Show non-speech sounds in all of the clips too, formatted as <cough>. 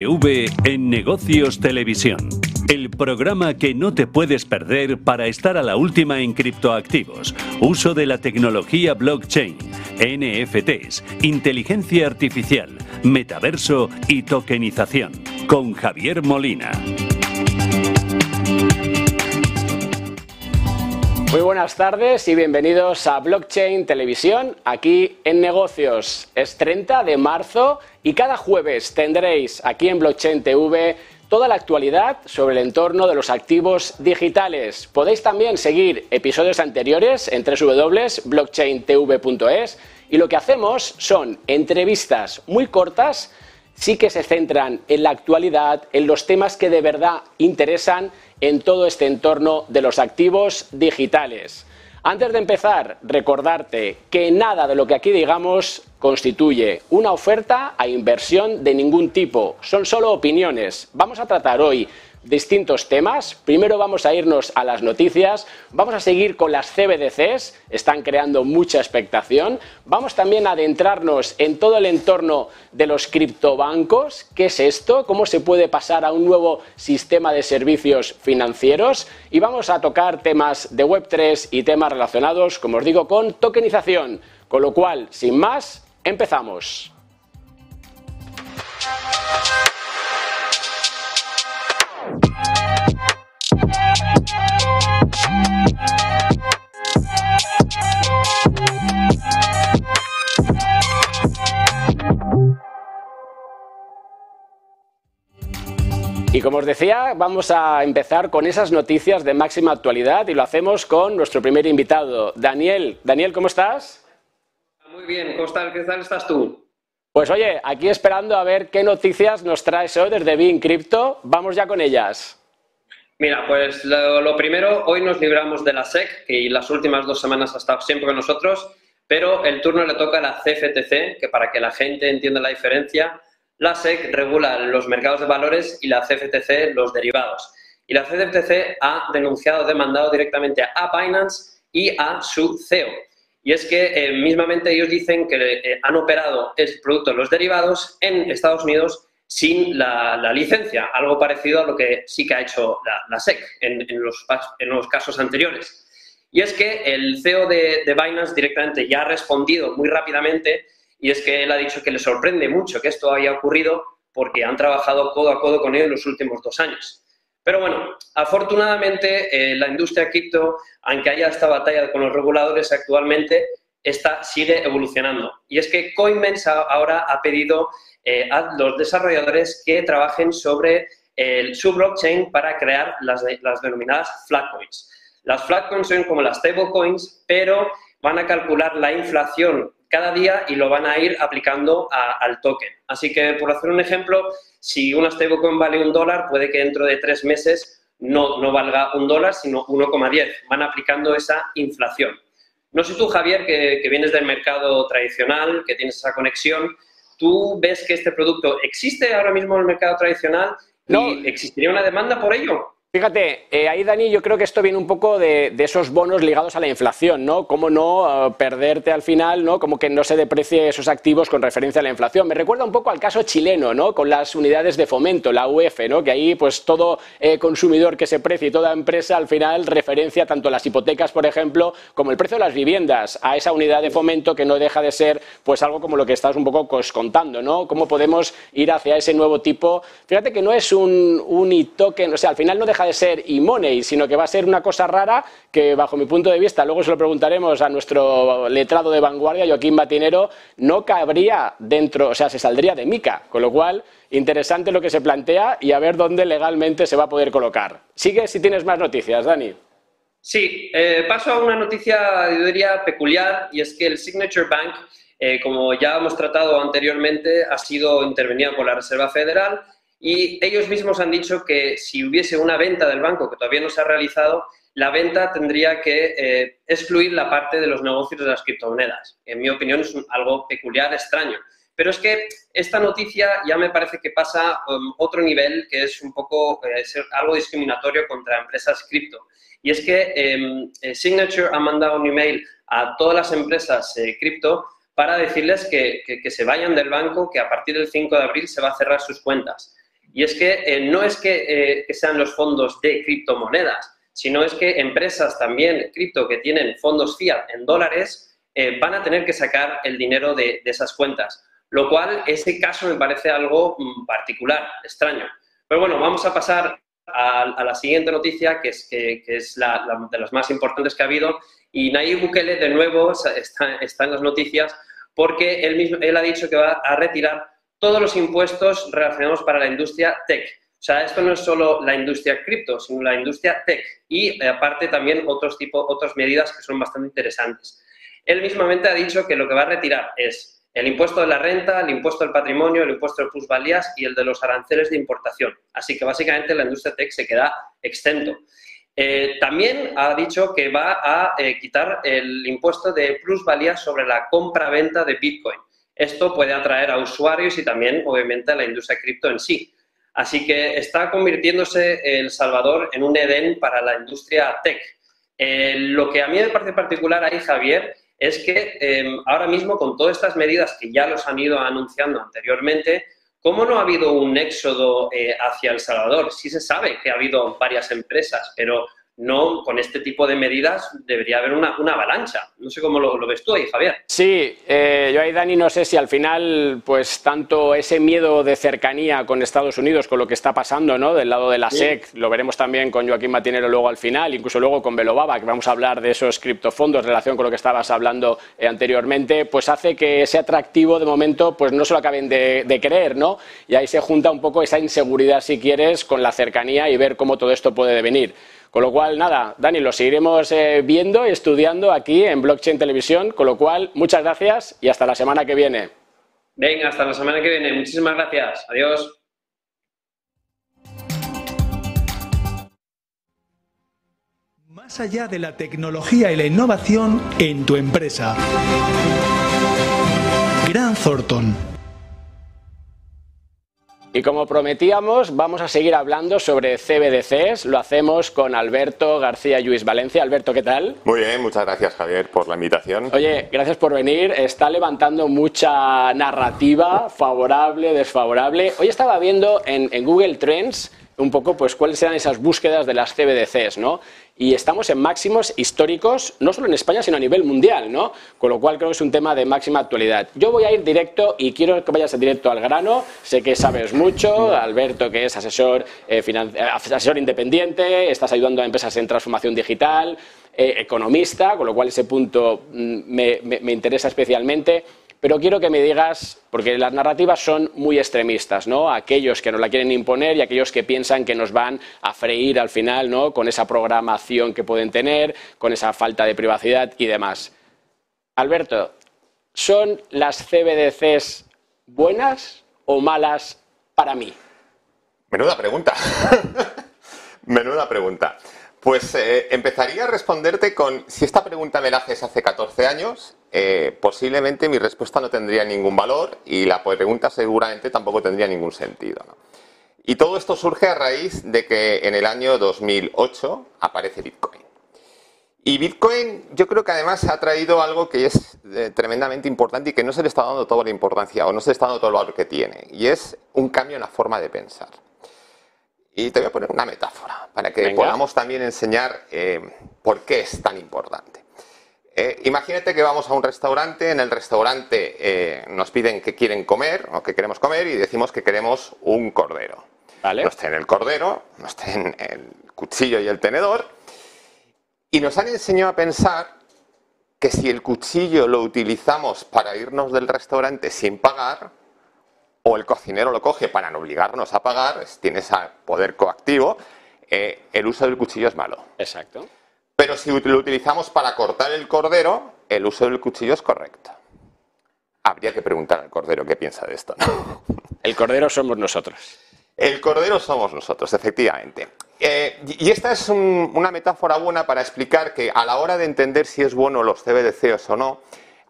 V en Negocios Televisión. El programa que no te puedes perder para estar a la última en criptoactivos, uso de la tecnología blockchain, NFTs, inteligencia artificial, metaverso y tokenización. Con Javier Molina. Muy buenas tardes y bienvenidos a Blockchain Televisión, aquí en Negocios. Es 30 de marzo y cada jueves tendréis aquí en Blockchain TV toda la actualidad sobre el entorno de los activos digitales. Podéis también seguir episodios anteriores en www.blockchaintv.es y lo que hacemos son entrevistas muy cortas, sí que se centran en la actualidad, en los temas que de verdad interesan en todo este entorno de los activos digitales. Antes de empezar, recordarte que nada de lo que aquí digamos constituye una oferta a inversión de ningún tipo, son solo opiniones. Vamos a tratar hoy distintos temas. Primero vamos a irnos a las noticias, vamos a seguir con las CBDCs, están creando mucha expectación. Vamos también a adentrarnos en todo el entorno de los criptobancos, qué es esto, cómo se puede pasar a un nuevo sistema de servicios financieros y vamos a tocar temas de Web3 y temas relacionados, como os digo, con tokenización. Con lo cual, sin más, empezamos. Y como os decía, vamos a empezar con esas noticias de máxima actualidad y lo hacemos con nuestro primer invitado, Daniel. Daniel, ¿cómo estás? Muy bien, ¿cómo estás? ¿Qué tal estás tú? Pues oye, aquí esperando a ver qué noticias nos traes hoy desde Bean Crypto. Vamos ya con ellas. Mira, pues lo, primero, hoy nos libramos de la SEC, que las últimas dos semanas ha estado siempre con nosotros, pero el turno le toca a la CFTC, que para que la gente entienda la diferencia, la SEC regula los mercados de valores y la CFTC los derivados. Y la CFTC ha denunciado, demandado directamente a Binance y a su CEO. Y es que eh, mismamente ellos dicen que eh, han operado el producto de los derivados en Estados Unidos sin la, licencia, algo parecido a lo que sí que ha hecho la, SEC en, los, en, los, casos anteriores. Y es que el CEO de, de Binance directamente ya ha respondido muy rápidamente y es que él ha dicho que le sorprende mucho que esto haya ocurrido porque han trabajado codo a codo con él en los últimos dos años. Pero bueno, afortunadamente eh, la industria cripto, aunque haya esta batalla con los reguladores actualmente, esta sigue evolucionando. Y es que Coinbase ahora ha pedido eh, a los desarrolladores que trabajen sobre su blockchain para crear las, las denominadas flatcoins. Las flatcoins son como las stablecoins, pero van a calcular la inflación cada día y lo van a ir aplicando al token. Así que, por hacer un ejemplo, si una stablecoin vale un dólar, puede que dentro de tres meses no, no valga un dólar, sino 1,10. Van aplicando esa inflación. No sé tú, Javier, que, vienes del mercado tradicional, que tienes esa conexión, ¿tú ves que este producto existe ahora mismo en el mercado tradicional y existiría una demanda por ello? Fíjate, eh, ahí Dani, yo creo que esto viene un poco de, esos bonos ligados a la inflación, ¿no? Cómo no eh, perderte al final, ¿no? Como que no se deprecie esos activos con referencia a la inflación. Me recuerda un poco al caso chileno, ¿no? Con las unidades de fomento, la UF, ¿no? Que ahí, pues todo eh, consumidor que se precie y toda empresa al final referencia tanto las hipotecas, por ejemplo, como el precio de las viviendas a esa unidad de fomento que no deja de ser, pues algo como lo que estás un poco contando, ¿no? Cómo podemos ir hacia ese nuevo tipo. Fíjate que no es un, un e-token, o sea, al final no deja de ser e-money, sino que va a ser una cosa rara que, bajo mi punto de vista, luego se lo preguntaremos a nuestro letrado de vanguardia, Joaquín Batinero, no cabría dentro, o sea, se saldría de MICA, con lo cual, interesante lo que se plantea y a ver dónde legalmente se va a poder colocar. Sigue si tienes más noticias, Dani. Sí, eh, paso a una noticia, yo diría, peculiar, y es que el Signature Bank, eh, como ya hemos tratado anteriormente, ha sido intervenido por la Reserva Federal y ellos mismos han dicho que si hubiese una venta del banco que todavía no se ha realizado, la venta tendría que eh, excluir la parte de los negocios de las criptomonedas. En mi opinión es algo peculiar, extraño. Pero es que esta noticia ya me parece que pasa a um, otro nivel, que es un poco eh, algo discriminatorio contra empresas cripto. Y es que em, eh, Signature ha mandado un email a todas las empresas cripto para decirles que, que se vayan del banco, que a partir del 5 de abril se va a cerrar sus cuentas. Y es que eh, no es que, que sean los fondos de criptomonedas, sino es que empresas también cripto que tienen fondos fiat en dólares van a tener que sacar el dinero de, de esas cuentas. Lo cual, ese caso me parece algo mm, particular, extraño. Pero bueno, vamos a pasar a, la siguiente noticia, que es, que, es la, de las más importantes que ha habido. Y Nayib Bukele, de nuevo, está, está, en las noticias porque él, mismo, él ha dicho que va a retirar todos los impuestos relacionados para la industria tech. O sea, esto no es solo la industria cripto, sino la industria tech. Y eh, aparte también otros tipo, otras medidas que son bastante interesantes. Él mismamente ha dicho que lo que va a retirar es el impuesto de la renta, el impuesto del patrimonio, el impuesto de plusvalías y el de los aranceles de importación. Así que básicamente la industria tech se queda exento. Eh, también ha dicho que va a eh, quitar el impuesto de plusvalías sobre la compra-venta de Bitcoin. Esto puede atraer a usuarios y también, obviamente, a la industria cripto en sí. Así que está convirtiéndose El Salvador en un Edén para la industria tech. Eh, lo que a mí me parece particular ahí, Javier, es que em, ahora mismo con todas estas medidas que ya los han ido anunciando anteriormente, ¿cómo no ha habido un éxodo eh, hacia El Salvador? Sí se sabe que ha habido varias empresas, pero no con este tipo de medidas debería haber una, avalancha. No sé cómo lo, ves tú ahí, Javier. Sí, eh, yo ahí, Dani, no sé si al final, pues tanto ese miedo de cercanía con Estados Unidos, con lo que está pasando, ¿no? Del lado de la SEC, lo veremos también con Joaquín Matinero luego al final, incluso luego con Belobaba, que vamos a hablar de esos criptofondos en relación con lo que estabas hablando eh, anteriormente, pues hace que ese atractivo de momento, pues no se lo acaben de, de creer, ¿no? Y ahí se junta un poco esa inseguridad, si quieres, con la cercanía y ver cómo todo esto puede devenir. Con lo cual, nada, Dani, lo seguiremos eh, viendo y estudiando aquí en Blockchain Televisión. Con lo cual, muchas gracias y hasta la semana que viene. Venga, hasta la semana que viene. Muchísimas gracias. Adiós. Más allá de la tecnología y la innovación en tu empresa. Gran Thornton. Y como prometíamos, vamos a seguir hablando sobre CBDCs. Lo hacemos con Alberto García Luis Valencia. Alberto, ¿qué tal? Muy bien, muchas gracias Javier por la invitación. Oye, gracias por venir. Está levantando mucha narrativa, favorable, desfavorable. Hoy estaba viendo en, en Google Trends un poco pues cuáles eran esas búsquedas de las CBDCs, ¿no? Y estamos en máximos históricos, no solo en España, sino a nivel mundial, ¿no? Con lo cual creo que es un tema de máxima actualidad. Yo voy a ir directo y quiero que vayas directo al grano. Sé que sabes mucho, Alberto, que es asesor, eh, eh, asesor independiente, estás ayudando a empresas en transformación digital, eh, economista, con lo cual ese punto mm, me interesa especialmente. Pero quiero que me digas, porque las narrativas son muy extremistas, ¿no? Aquellos que nos la quieren imponer y aquellos que piensan que nos van a freír al final, ¿no? Con esa programación que pueden tener, con esa falta de privacidad y demás. Alberto, ¿son las CBDCs buenas o malas para mí? Menuda pregunta. <laughs> Menuda pregunta. Pues eh, empezaría a responderte con, si esta pregunta me la haces hace 14 años, eh, posiblemente mi respuesta no tendría ningún valor y la pregunta seguramente tampoco tendría ningún sentido. Y todo esto surge a raíz de que en el año 2008 aparece Bitcoin. Y Bitcoin yo creo que además ha traído algo que es eh, tremendamente importante y que no se le está dando toda la importancia o no se le está dando todo el valor que tiene. Y es un cambio en la forma de pensar. Y te voy a poner una metáfora para que podamos también enseñar eh, por qué es tan importante. Eh, imagínate que vamos a un restaurante, en el restaurante eh, nos piden que quieren comer o que queremos comer y decimos que queremos un cordero. Vale. Nos traen el cordero, nos traen el cuchillo y el tenedor y nos han enseñado a pensar que si el cuchillo lo utilizamos para irnos del restaurante sin pagar, o el cocinero lo coge para no obligarnos a pagar, tiene ese poder coactivo, eh, el uso del cuchillo es malo. Exacto. Pero si lo utilizamos para cortar el cordero, el uso del cuchillo es correcto. Habría que preguntar al cordero qué piensa de esto. <laughs> El cordero somos nosotros. El cordero somos nosotros, efectivamente. Eh, y esta es una metáfora buena para explicar que a la hora de entender si es bueno los CBDCs o no,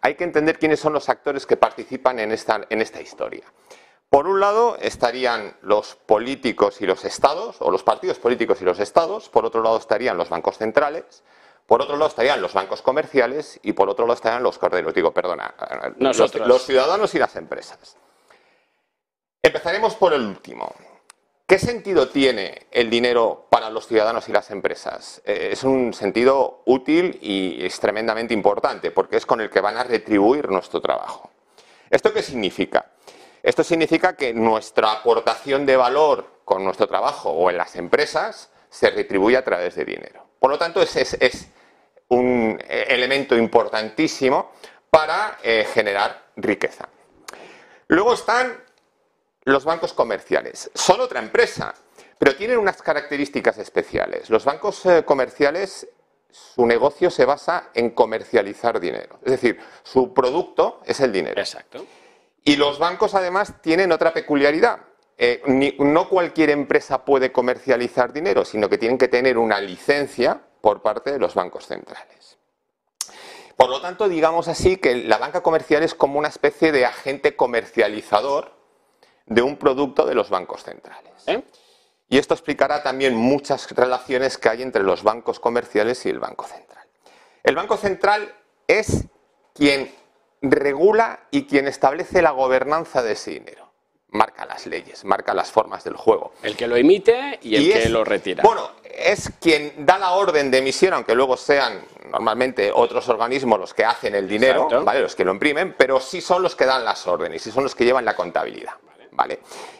hay que entender quiénes son los actores que participan en esta, en esta historia. Por un lado estarían los políticos y los estados, o los partidos políticos y los estados, por otro lado estarían los bancos centrales, por otro lado estarían los bancos comerciales y por otro lado estarían los corderos, digo, perdona, los, ciudadanos y las empresas. Empezaremos por el último. ¿Qué sentido tiene el dinero para los ciudadanos y las empresas? Eh, es un sentido útil y es tremendamente importante porque es con el que van a retribuir nuestro trabajo. ¿Esto qué significa? Esto significa que nuestra aportación de valor con nuestro trabajo o en las empresas se retribuye a través de dinero. Por lo tanto, es, es, un elemento importantísimo para eh, generar riqueza. Luego están los bancos comerciales son otra empresa, pero tienen unas características especiales. Los bancos eh, comerciales, su negocio se basa en comercializar dinero. Es decir, su producto es el dinero. Exacto. Y los bancos además tienen otra peculiaridad. Eh, no cualquier empresa puede comercializar dinero, sino que tienen que tener una licencia por parte de los bancos centrales. Por lo tanto, digamos así que la banca comercial es como una especie de agente comercializador de un producto de los bancos centrales. ¿eh? Y esto explicará también muchas relaciones que hay entre los bancos comerciales y el Banco Central. El Banco Central es quien regula y quien establece la gobernanza de ese dinero. Marca las leyes, marca las formas del juego. El que lo emite y el que lo retira. Bueno, es quien da la orden de emisión, aunque luego sean normalmente otros organismos los que hacen el dinero, ¿vale? los que lo imprimen, pero sí son los que dan las órdenes y son los que llevan la contabilidad.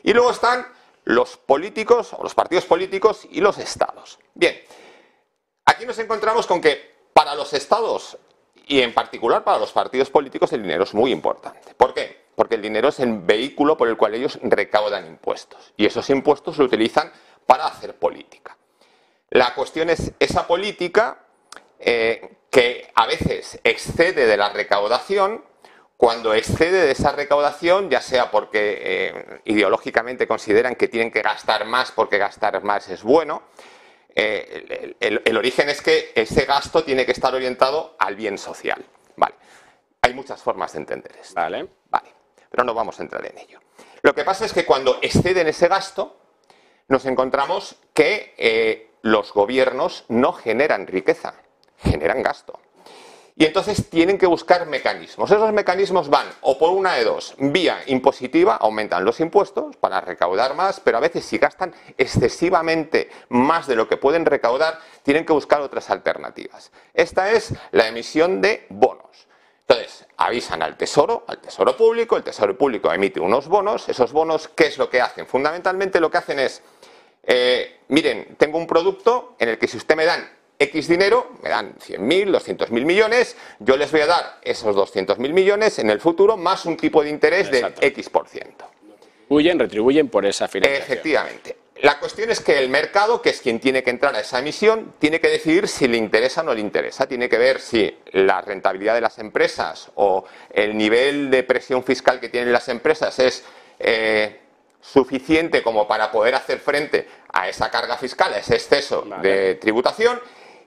Y luego están los políticos o los partidos políticos y los estados. Bien, aquí nos encontramos con que para los estados y en particular para los partidos políticos el dinero es muy importante. ¿Por qué? Porque el dinero es el vehículo por el cual ellos recaudan impuestos y esos impuestos lo utilizan para hacer política. La cuestión es esa política eh, que a veces excede de la recaudación cuando excede de esa recaudación, ya sea porque eh, ideológicamente consideran que tienen que gastar más porque gastar más es bueno, eh, el, origen es que ese gasto tiene que estar orientado al bien social. Vale. Hay muchas formas de entender esto. Vale. Vale. Pero no vamos a entrar en ello. Lo que pasa es que cuando exceden ese gasto, nos encontramos que eh, los gobiernos no generan riqueza, generan gasto. Y entonces tienen que buscar mecanismos. Esos mecanismos van o por una de dos, vía impositiva, aumentan los impuestos para recaudar más, pero a veces si gastan excesivamente más de lo que pueden recaudar, tienen que buscar otras alternativas. Esta es la emisión de bonos. Entonces, avisan al Tesoro, al Tesoro Público, el Tesoro Público emite unos bonos, esos bonos, ¿qué es lo que hacen? Fundamentalmente lo que hacen es, eh, miren, tengo un producto en el que si usted me dan X dinero, me dan 100.000, 200.000 millones, yo les voy a dar esos 200.000 millones en el futuro más un tipo de interés de X%. por ciento. Retribuyen, retribuyen por esa financiación. Efectivamente. La cuestión es que el mercado, que es quien tiene que entrar a esa emisión, tiene que decidir si le interesa o no le interesa. Tiene que ver si la rentabilidad de las empresas o el nivel de presión fiscal que tienen las empresas es eh, suficiente como para poder hacer frente a esa carga fiscal, a ese exceso de tributación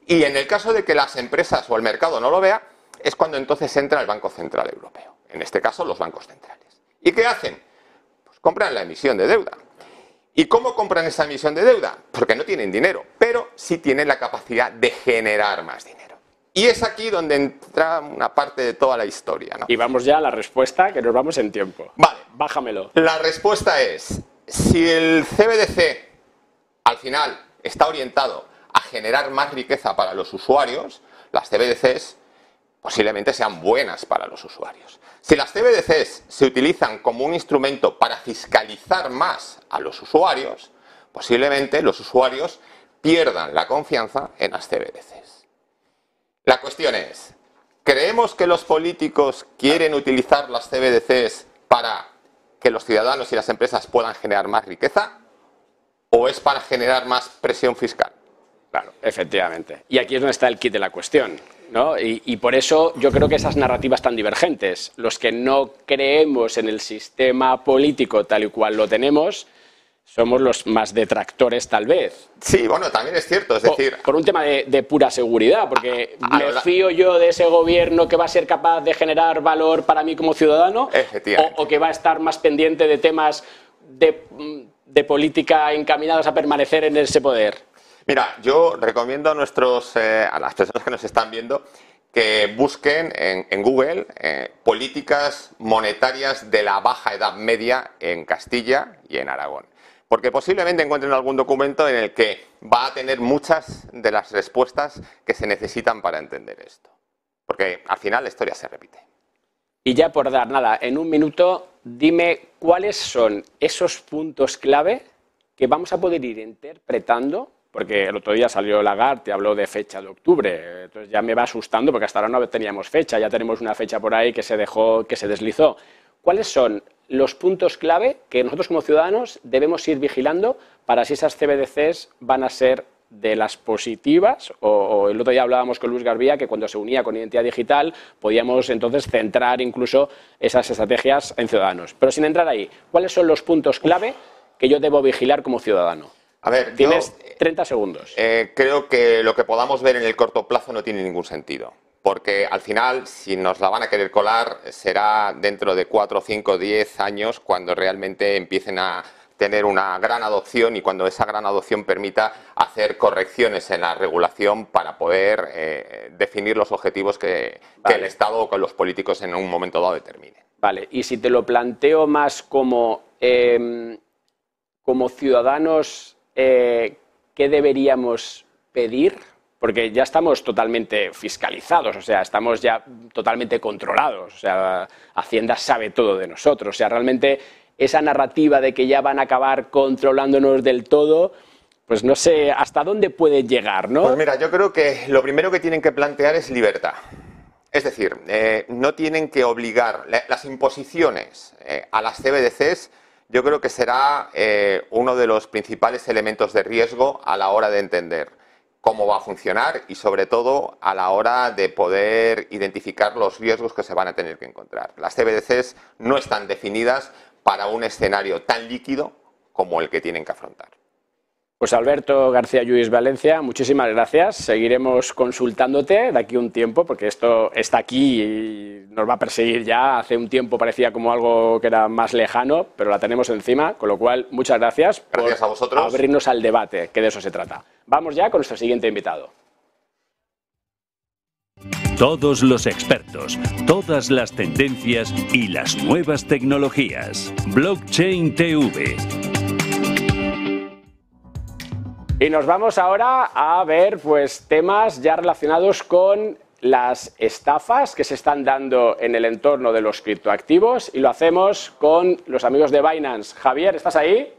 y en el caso de que las empresas o el mercado no lo vea, es cuando entonces entra el Banco Central Europeo. En este caso, los bancos centrales. ¿Y qué hacen? Pues compran la emisión de deuda. ¿Y cómo compran esa emisión de deuda? Porque no tienen dinero, pero sí tienen la capacidad de generar más dinero. Y es aquí donde entra una parte de toda la historia. Y vamos ya a la respuesta, que nos vamos en tiempo. Vale. Bájamelo. La respuesta es, si el CBDC al final está orientado a generar más riqueza para los usuarios, las CBDCs posiblemente sean buenas para los usuarios. Si las CBDCs se utilizan como un instrumento para fiscalizar más a los usuarios, posiblemente los usuarios pierdan la confianza en las CBDCs. La cuestión es, ¿creemos que los políticos quieren utilizar las CBDCs para que los ciudadanos y las empresas puedan generar más riqueza? ¿O es para generar más presión fiscal? Claro, efectivamente. Y aquí es donde está el kit de la cuestión. ¿no? Y, por eso yo creo que esas narrativas tan divergentes, los que no creemos en el sistema político tal y cual lo tenemos, somos los más detractores tal vez. Sí, bueno, también es cierto, es decir... Por, un tema de, pura seguridad, porque ¿me fío yo de ese gobierno que va a ser capaz de generar valor para mí como ciudadano? O, o que va a estar más pendiente de temas de, de política encaminados a permanecer en ese poder? Mira, yo recomiendo a, nuestros, eh, a las personas que nos están viendo que busquen en, Google eh, políticas monetarias de la baja edad media en Castilla y en Aragón. porque posiblemente encuentren algún documento en el que va a tener muchas de las respuestas que se necesitan para entender esto. Porque al final la historia se repite. Y ya por dar nada, en un minuto, dime cuáles son esos puntos clave que vamos a poder ir interpretando, porque el otro día salió Lagarde y habló de fecha de octubre, entonces ya me va asustando porque hasta ahora no teníamos fecha, ya tenemos una fecha por ahí que se dejó, que se deslizó. ¿Cuáles son los puntos clave que nosotros como ciudadanos debemos ir vigilando para si esas CBDCs van a ser de las positivas, o, el otro día hablábamos con Luis Garbía que cuando se unía con identidad digital podíamos entonces centrar incluso esas estrategias en ciudadanos. Pero sin entrar ahí, ¿cuáles son los puntos clave que yo debo vigilar como ciudadano? A ver, tienes 30 segundos. Eh, creo que lo que podamos ver en el corto plazo no tiene ningún sentido porque al final, si nos la van a querer colar, será dentro de 4, 5, 10 años cuando realmente empiecen a tener una gran adopción y cuando esa gran adopción permita hacer correcciones en la regulación para poder eh, definir los objetivos que, el Estado o que los políticos en un momento dado determinen. Vale, y si te lo planteo más como, em, como ciudadanos, eh, ¿qué deberíamos pedir? porque ya estamos totalmente fiscalizados, o sea, estamos ya totalmente controlados, o sea, Hacienda sabe todo de nosotros, o sea, realmente esa narrativa de que ya van a acabar controlándonos del todo, pues no sé hasta dónde puede llegar, ¿no? Pues mira, yo creo que lo primero que tienen que plantear es libertad. Es decir, eh, no tienen que obligar las imposiciones eh, a las CBDCs. Yo creo que será eh, uno de los principales elementos de riesgo a la hora de entender cómo va a funcionar y sobre todo a la hora de poder identificar los riesgos que se van a tener que encontrar. Las CBDCs no están definidas para un escenario tan líquido como el que tienen que afrontar. Pues Alberto García Lluís Valencia, muchísimas gracias. Seguiremos consultándote de aquí un tiempo, porque esto está aquí y nos va a perseguir ya. Hace un tiempo parecía como algo que era más lejano, pero la tenemos encima, con lo cual muchas gracias, gracias por a vosotros. abrirnos al debate, que de eso se trata. Vamos ya con nuestro siguiente invitado. Todos los expertos, todas las tendencias y las nuevas tecnologías. Blockchain TV y nos vamos ahora a ver pues, temas ya relacionados con las estafas que se están dando en el entorno de los criptoactivos y lo hacemos con los amigos de Binance. Javier, ¿estás ahí?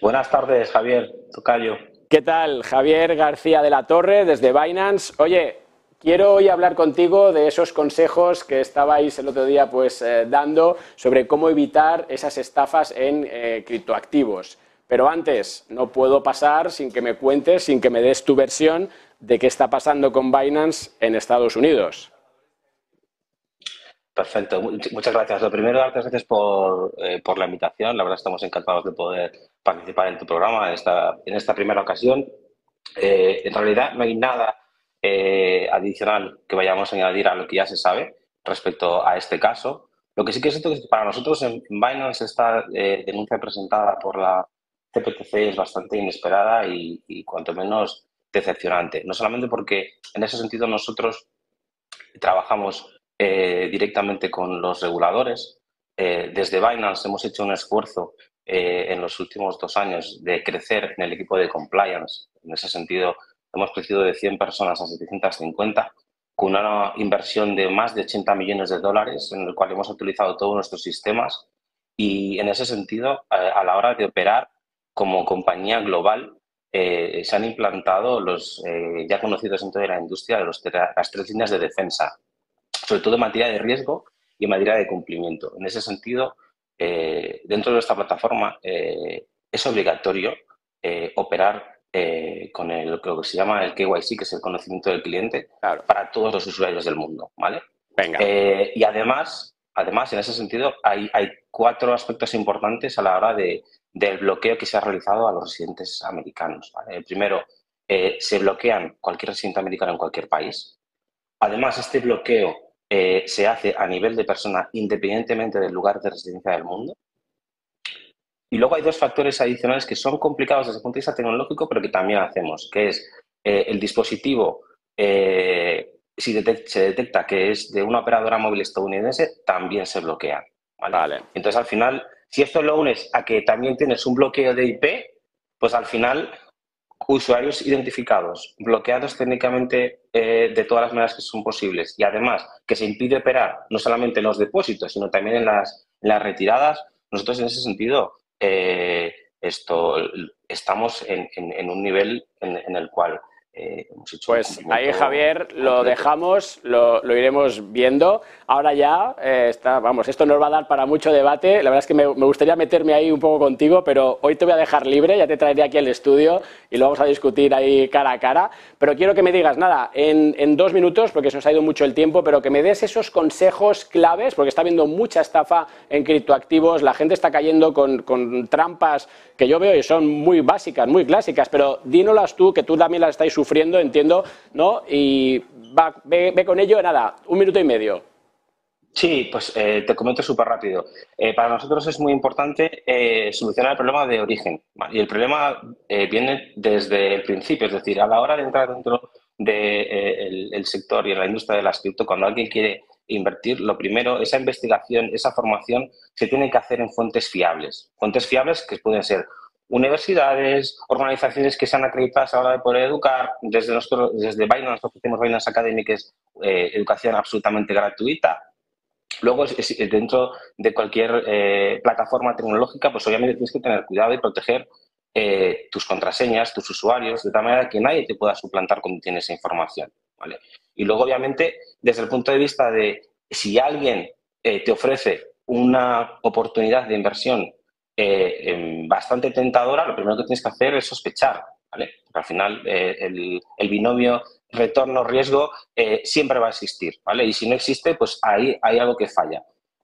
Buenas tardes, Javier, tocayo. ¿Qué tal? Javier García de la Torre, desde Binance. Oye, quiero hoy hablar contigo de esos consejos que estabais el otro día pues, eh, dando sobre cómo evitar esas estafas en eh, criptoactivos. Pero antes, no puedo pasar sin que me cuentes, sin que me des tu versión de qué está pasando con Binance en Estados Unidos. Perfecto, muchas gracias. Lo primero, darte gracias eh, por, la invitación. La verdad, estamos encantados de poder participar en tu programa en esta, en primera ocasión. Eh, en realidad, no hay nada eh, adicional que vayamos a añadir a lo que ya se sabe respecto a este caso. Lo que sí que es cierto es que para nosotros en Binance esta denuncia presentada por la CPTC es bastante inesperada y, cuanto menos decepcionante. No solamente porque en ese sentido nosotros trabajamos eh, directamente con los reguladores. Eh, desde Binance hemos hecho un esfuerzo eh, en los últimos dos años de crecer en el equipo de compliance. En ese sentido, hemos crecido de 100 personas a 750 con una inversión de más de 80 millones de dólares en el cual hemos utilizado todos nuestros sistemas y en ese sentido, a la hora de operar, como compañía global eh, se han implantado los eh, ya conocidos dentro de la industria de los, las tres líneas de defensa, sobre todo en materia de riesgo y en materia de cumplimiento. En ese sentido, eh, dentro de esta plataforma es obligatorio operar con el, lo que se llama el KYC, que es el conocimiento del cliente, para todos los usuarios del mundo. ¿vale? Venga. y además, además, en ese sentido, hay, hay cuatro aspectos importantes a la hora de, del bloqueo que se ha realizado a los residentes americanos. Primero, eh, se bloquean cualquier residente americano en cualquier país. Además, este bloqueo eh, se hace a nivel de persona independientemente del lugar de residencia del mundo. Y luego hay dos factores adicionales que son complicados desde el punto de vista tecnológico, pero que también hacemos, que es eh, el dispositivo, si se detecta que es de una operadora móvil estadounidense, también se bloquea. ¿vale? Entonces, al final, Si esto lo unes a que también tienes un bloqueo de IP, pues al final usuarios identificados, bloqueados técnicamente eh, de todas las maneras que son posibles. Y además que se impide operar no solamente en los depósitos, sino también en las, retiradas, nosotros en ese sentido eh, esto, estamos en, un nivel en, el cual eh, pues ahí, Javier, lo dejamos, lo, iremos viendo. Ahora ya, eh, está, vamos, esto nos va a dar para mucho debate. La verdad es que me, gustaría meterme ahí un poco contigo, pero hoy te voy a dejar libre, ya te traeré aquí al estudio y lo vamos a discutir ahí cara a cara. Pero quiero que me digas, nada, en, dos minutos, porque se nos ha ido mucho el tiempo, pero que me des esos consejos claves, porque está habiendo mucha estafa en criptoactivos, la gente está cayendo con, con trampas que yo veo y son muy básicas, muy clásicas, pero dínolas tú, que tú también las estáis sufriendo, entiendo, ¿no? Y va, ve, con ello, nada, un minuto y medio. Sí, pues eh, te comento súper rápido. Eh, para nosotros es muy importante eh, solucionar el problema de origen. Y el problema viene desde el principio, es decir, a la hora de entrar dentro del el sector y en la industria de las cripto, cuando alguien quiere invertir, lo primero, esa investigación, esa formación se tiene que hacer en fuentes fiables. Fuentes fiables que pueden ser universidades, organizaciones que sean acreditadas a la hora de poder educar. Desde, nosotros, desde Binance ofrecemos Binance Academy, que eh, educación absolutamente gratuita. Luego, dentro de cualquier eh, plataforma tecnológica, pues obviamente tienes que tener cuidado y proteger eh, tus contraseñas, tus usuarios, de tal manera que nadie te pueda suplantar cuando tienes esa información. ¿vale? Y luego, obviamente, desde el punto de vista de si alguien te ofrece una oportunidad de inversión eh, bastante tentadora, lo primero que tienes que hacer es sospechar. Porque al final eh, el, binomio retorno-riesgo eh, siempre va a existir, ¿vale? Y si no existe, pues ahí hay algo que falla.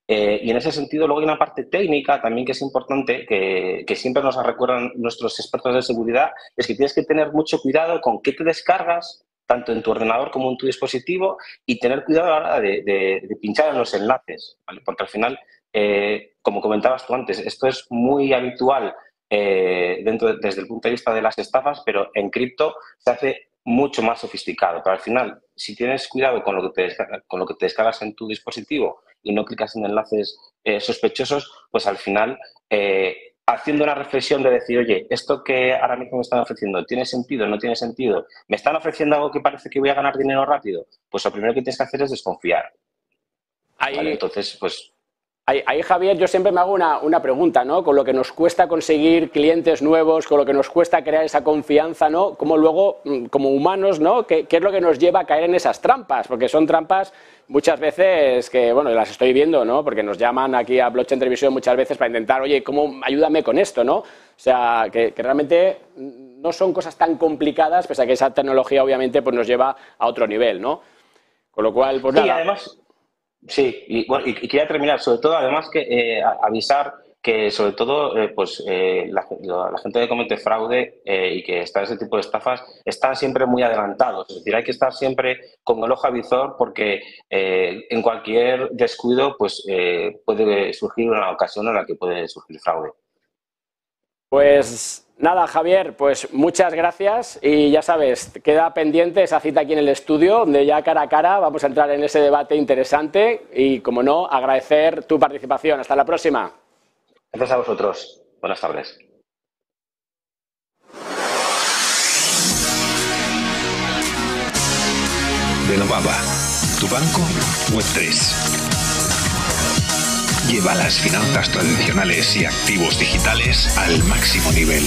y en ese sentido, luego hay una parte técnica también que es importante, que, que, siempre nos recuerdan nuestros expertos de seguridad, es que tienes que tener mucho cuidado con qué te descargas, tanto en tu ordenador como en tu dispositivo, y tener cuidado a la hora de, de pinchar en los enlaces, ¿vale? Porque al final eh, como comentabas tú antes, esto es muy habitual eh, dentro desde el punto de vista de las estafas, pero en cripto se hace mucho más sofisticado. Pero al final, si tienes cuidado con lo que te, con lo que te descargas en tu dispositivo y no clicas en enlaces eh, sospechosos, pues al final, haciendo una reflexión de decir, oye, esto que ahora mismo me están ofreciendo, ¿tiene sentido? ¿No tiene sentido? ¿Me están ofreciendo algo que parece que voy a ganar dinero rápido? Pues lo primero que tienes que hacer es desconfiar. Ahí, Entonces, pues Ahí, Javier, yo siempre me hago una, una, pregunta, ¿no? Con lo que nos cuesta conseguir clientes nuevos, con lo que nos cuesta crear esa confianza, ¿no? Como luego, mm, como humanos, ¿no? ¿Qué, es lo que nos lleva a caer en esas trampas? Porque son trampas muchas veces que, bueno, las estoy viendo, ¿no? Porque nos llaman aquí a Blockchain Televisión muchas veces para intentar, oye, ¿cómo ayúdame con esto, ¿no? O sea, que, realmente no son cosas tan complicadas, pese a que esa tecnología obviamente pues, nos lleva a otro nivel, ¿no? Con lo cual, pues nada. además Sí, y, bueno, y, quería terminar, sobre todo, además, que eh, avisar que sobre todo eh, pues eh, la, gente que comete fraude y que está en ese tipo de estafas están siempre muy adelantados. Es decir, hay que estar siempre con el ojo avizor porque en cualquier descuido pues puede surgir una ocasión en la que puede surgir fraude. Pues Nada, Javier, pues muchas gracias y ya sabes, queda pendiente esa cita aquí en el estudio, donde ya cara a cara vamos a entrar en ese debate interesante y, como no, agradecer tu participación. Hasta la próxima. Gracias a vosotros. Buenas tardes. tu banco Web 3. Lleva las finanzas tradicionales y activos digitales al máximo nivel.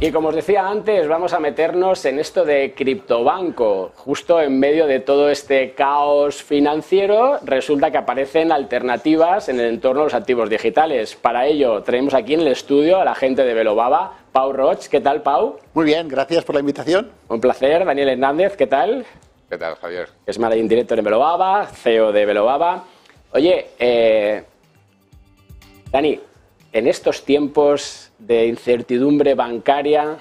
Y como os decía antes, vamos a meternos en esto de criptobanco. Justo en medio de todo este caos financiero, resulta que aparecen alternativas en el entorno de los activos digitales. Para ello, traemos aquí en el estudio a la gente de Velobaba, Pau Roch. ¿Qué tal, Pau? Muy bien, gracias por la invitación. Un placer. Daniel Hernández, ¿qué tal? ¿Qué tal, Javier? Es managing director en Velobaba, CEO de Velobaba. Oye, eh, Dani, en estos tiempos de incertidumbre bancaria,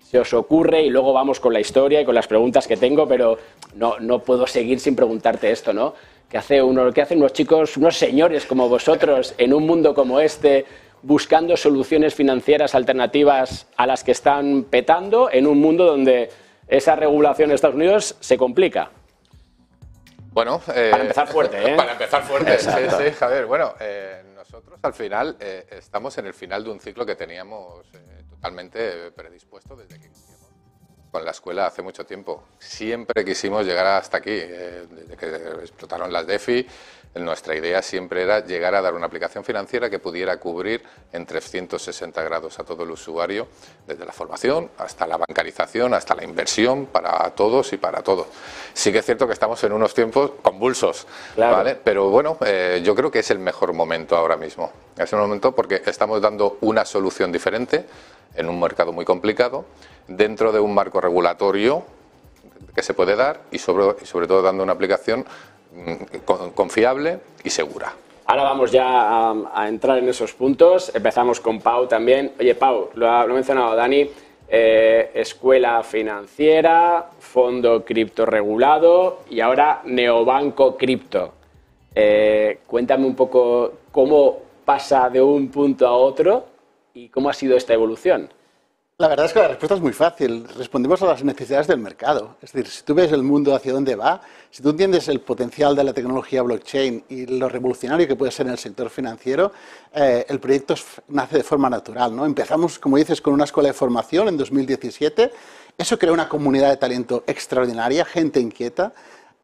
se os ocurre, y luego vamos con la historia y con las preguntas que tengo, pero no, no puedo seguir sin preguntarte esto, ¿no? ¿Qué, hace uno, ¿Qué hacen unos chicos, unos señores como vosotros en un mundo como este, buscando soluciones financieras alternativas a las que están petando, en un mundo donde esa regulación de Estados Unidos se complica. Bueno, eh, para empezar fuerte, ¿eh? <laughs> Para empezar fuerte, sí, sí, Javier. Bueno, eh, nosotros al final eh, estamos en el final de un ciclo que teníamos totalmente predispuesto desde que iniciamos con la escuela hace mucho tiempo. Siempre quisimos llegar hasta aquí, desde que explotaron las DEFI, nuestra idea siempre era llegar a dar una aplicación financiera que pudiera cubrir en 360 grados a todo el usuario, desde la formación hasta la bancarización, hasta la inversión, para todos y para todos. Sí que es cierto que estamos en unos tiempos convulsos, ¿vale? pero bueno, eh, yo creo que es el mejor momento ahora mismo. Es el momento porque estamos dando una solución diferente en un mercado muy complicado, dentro de un marco regulatorio que se puede dar y sobre, y sobre todo dando una aplicación confiable y segura. Ahora vamos ya a, entrar en esos puntos. Empezamos con Pau también. Oye, Pau, lo ha, mencionado Dani, eh, escuela financiera, fondo cripto regulado y ahora neobanco cripto. Eh, cuéntame un poco cómo pasa de un punto a otro y cómo ha sido esta evolución. La verdad es que la respuesta es muy fácil. Respondemos a las necesidades del mercado. Es decir, si tú ves el mundo hacia dónde va, si tú entiendes el potencial de la tecnología blockchain y lo revolucionario que puede ser en el sector financiero, eh, el proyecto nace de forma natural. ¿no? Empezamos, como dices, con una escuela de formación en 2017. Eso creó una comunidad de talento extraordinaria, gente inquieta.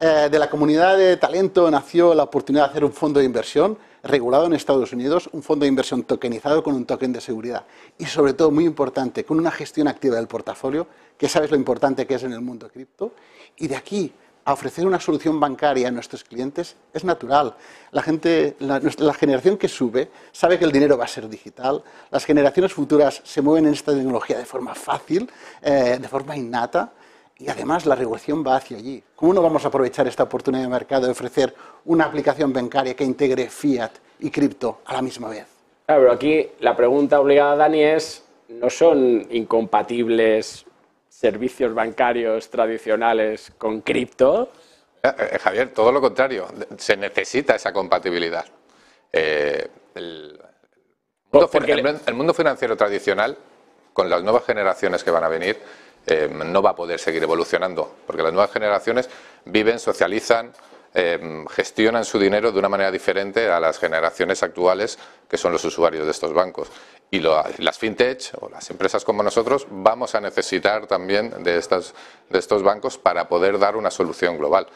Eh, de la comunidad de talento nació la oportunidad de hacer un fondo de inversión regulado en Estados Unidos, un fondo de inversión tokenizado con un token de seguridad. Y sobre todo, muy importante, con una gestión activa del portafolio, que sabes lo importante que es en el mundo cripto, y de aquí a ofrecer una solución bancaria a nuestros clientes es natural. La, gente, la, generación que sube sabe que el dinero va a ser digital, las generaciones futuras se mueven en esta tecnología de forma fácil, eh, de forma innata, y además la regulación va hacia allí. ¿Cómo no vamos a aprovechar esta oportunidad de mercado de ofrecer una aplicación bancaria que integre fiat y cripto a la misma vez? Claro, pero aquí la pregunta obligada, Dani, es, ¿no son incompatibles servicios bancarios tradicionales con cripto? Eh, eh, Javier, todo lo contrario, se necesita esa compatibilidad. Eh, el, el mundo financiero tradicional, con las nuevas generaciones que van a venir, eh, no va a poder seguir evolucionando, porque las nuevas generaciones viven, socializan, eh, gestionan su dinero de una manera diferente a las generaciones actuales, que son los usuarios de estos bancos. Y las fintech o las empresas como nosotros vamos a necesitar también de estos bancos para poder dar una solución global.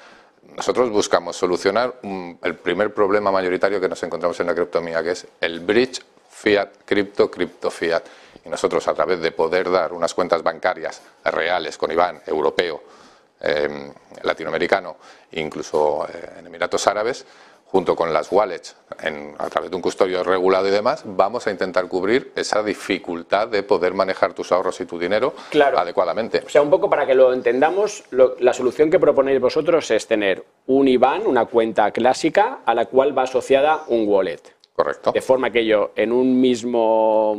Nosotros buscamos solucionar el primer problema mayoritario que nos encontramos en la criptomía, que es el bridge fiat, cripto, cripto, fiat y nosotros a través de poder dar unas cuentas bancarias reales con IBAN europeo, eh, latinoamericano, incluso eh, en Emiratos Árabes, junto con las wallets, a través de un custodio regulado y demás, vamos a intentar cubrir esa dificultad de poder manejar tus ahorros y tu dinero adecuadamente. O sea, un poco para que lo entendamos, la solución que proponéis vosotros es tener un IBAN, una cuenta clásica, a la cual va asociada un wallet. Correcto. De forma que yo, en un mismo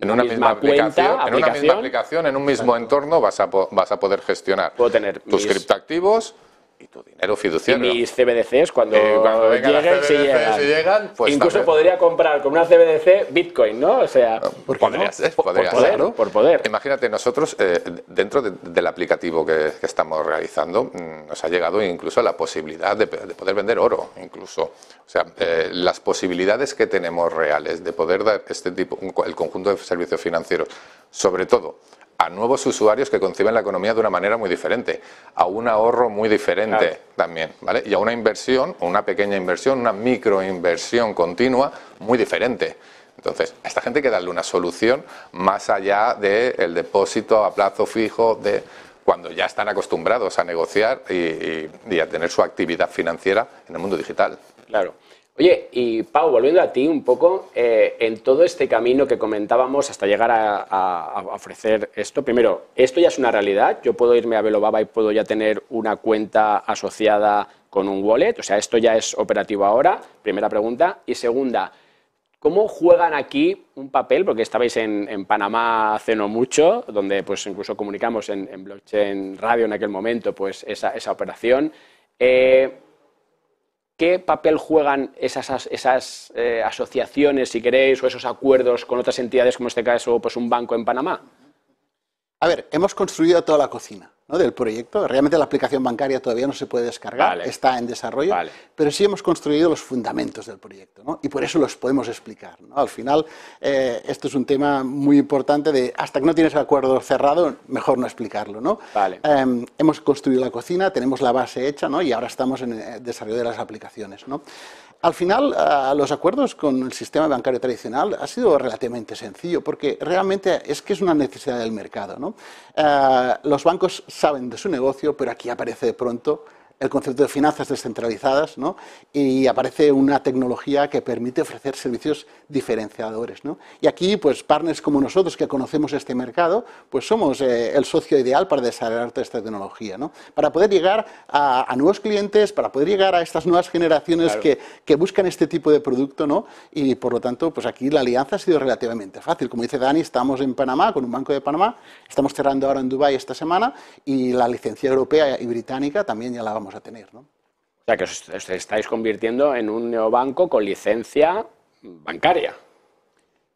en una misma, aplicación, en una misma aplicación, en un mismo entorno vas a, vas a poder gestionar Puedo tener tus criptoactivos y tu dinero fiduciario. Y mis CBDCs cuando, eh, cuando lleguen, si llegan, pues incluso podría comprar con una CBDC Bitcoin, ¿no? O sea, ¿por podría ser, por, poder, ¿no? por poder. Imagínate, nosotros eh, dentro del aplicativo que, estamos realizando mm, nos ha llegado incluso la posibilidad de, poder vender oro, incluso. O sea, eh, las posibilidades que tenemos reales de poder dar este tipo, el conjunto de servicios financieros, sobre todo a nuevos usuarios que conciben la economía de una manera muy diferente, a un ahorro muy diferente también, ¿vale? Y a una inversión, una pequeña inversión, una microinversión continua muy diferente. Entonces, a esta gente hay que darle una solución más allá del depósito a plazo fijo, de cuando ya están acostumbrados a negociar y a tener su actividad financiera en el mundo digital. Claro. Oye, y Pau, volviendo a ti un poco, eh, en todo este camino que comentábamos hasta llegar a, ofrecer esto, primero, ¿esto ya es una realidad? ¿Yo puedo irme a Velobaba y puedo ya tener una cuenta asociada con un wallet? O sea, ¿esto ya es operativo ahora? Primera pregunta. Y segunda, ¿cómo juegan aquí un papel? Porque estabais en, Panamá hace no mucho, donde pues incluso comunicamos en, Blockchain Radio en aquel momento pues esa, esa operación. Eh, ¿Qué papel juegan esas, eh, asociaciones, si queréis, o esos acuerdos con otras entidades, como en este caso pues un banco en Panamá? A ver, hemos construido toda la cocina. del proyecto. Realmente la aplicación bancaria todavía no se puede descargar, está en desarrollo, pero sí hemos construido los fundamentos del proyecto y por eso los podemos explicar. Al final, eh, esto es un tema muy importante de hasta que no tienes el acuerdo cerrado, mejor no explicarlo. ¿no? Em, hemos construido la cocina, tenemos la base hecha y ahora estamos en el desarrollo de las aplicaciones. ¿no? Al final, los acuerdos con el sistema bancario tradicional ha sido relativamente sencillo, porque realmente es que es una necesidad del mercado. Eh, los bancos saben de su negocio, pero aquí aparece de pronto el concepto de finanzas descentralizadas ¿no? y aparece una tecnología que permite ofrecer servicios diferenciadores. ¿no? Y aquí, pues, partners como nosotros que conocemos este mercado, pues somos eh, el socio ideal para desarrollar toda esta tecnología, ¿no? para poder llegar a, nuevos clientes, para poder llegar a estas nuevas generaciones que, que, buscan este tipo de producto ¿no? y, por lo tanto, pues aquí la alianza ha sido relativamente fácil. Como dice Dani, estamos en Panamá con un banco de Panamá, estamos cerrando ahora en Dubái esta semana y la licencia europea y británica también ya la vamos a tener. ¿no? O sea, que os, estáis convirtiendo en un neobanco con licencia bancaria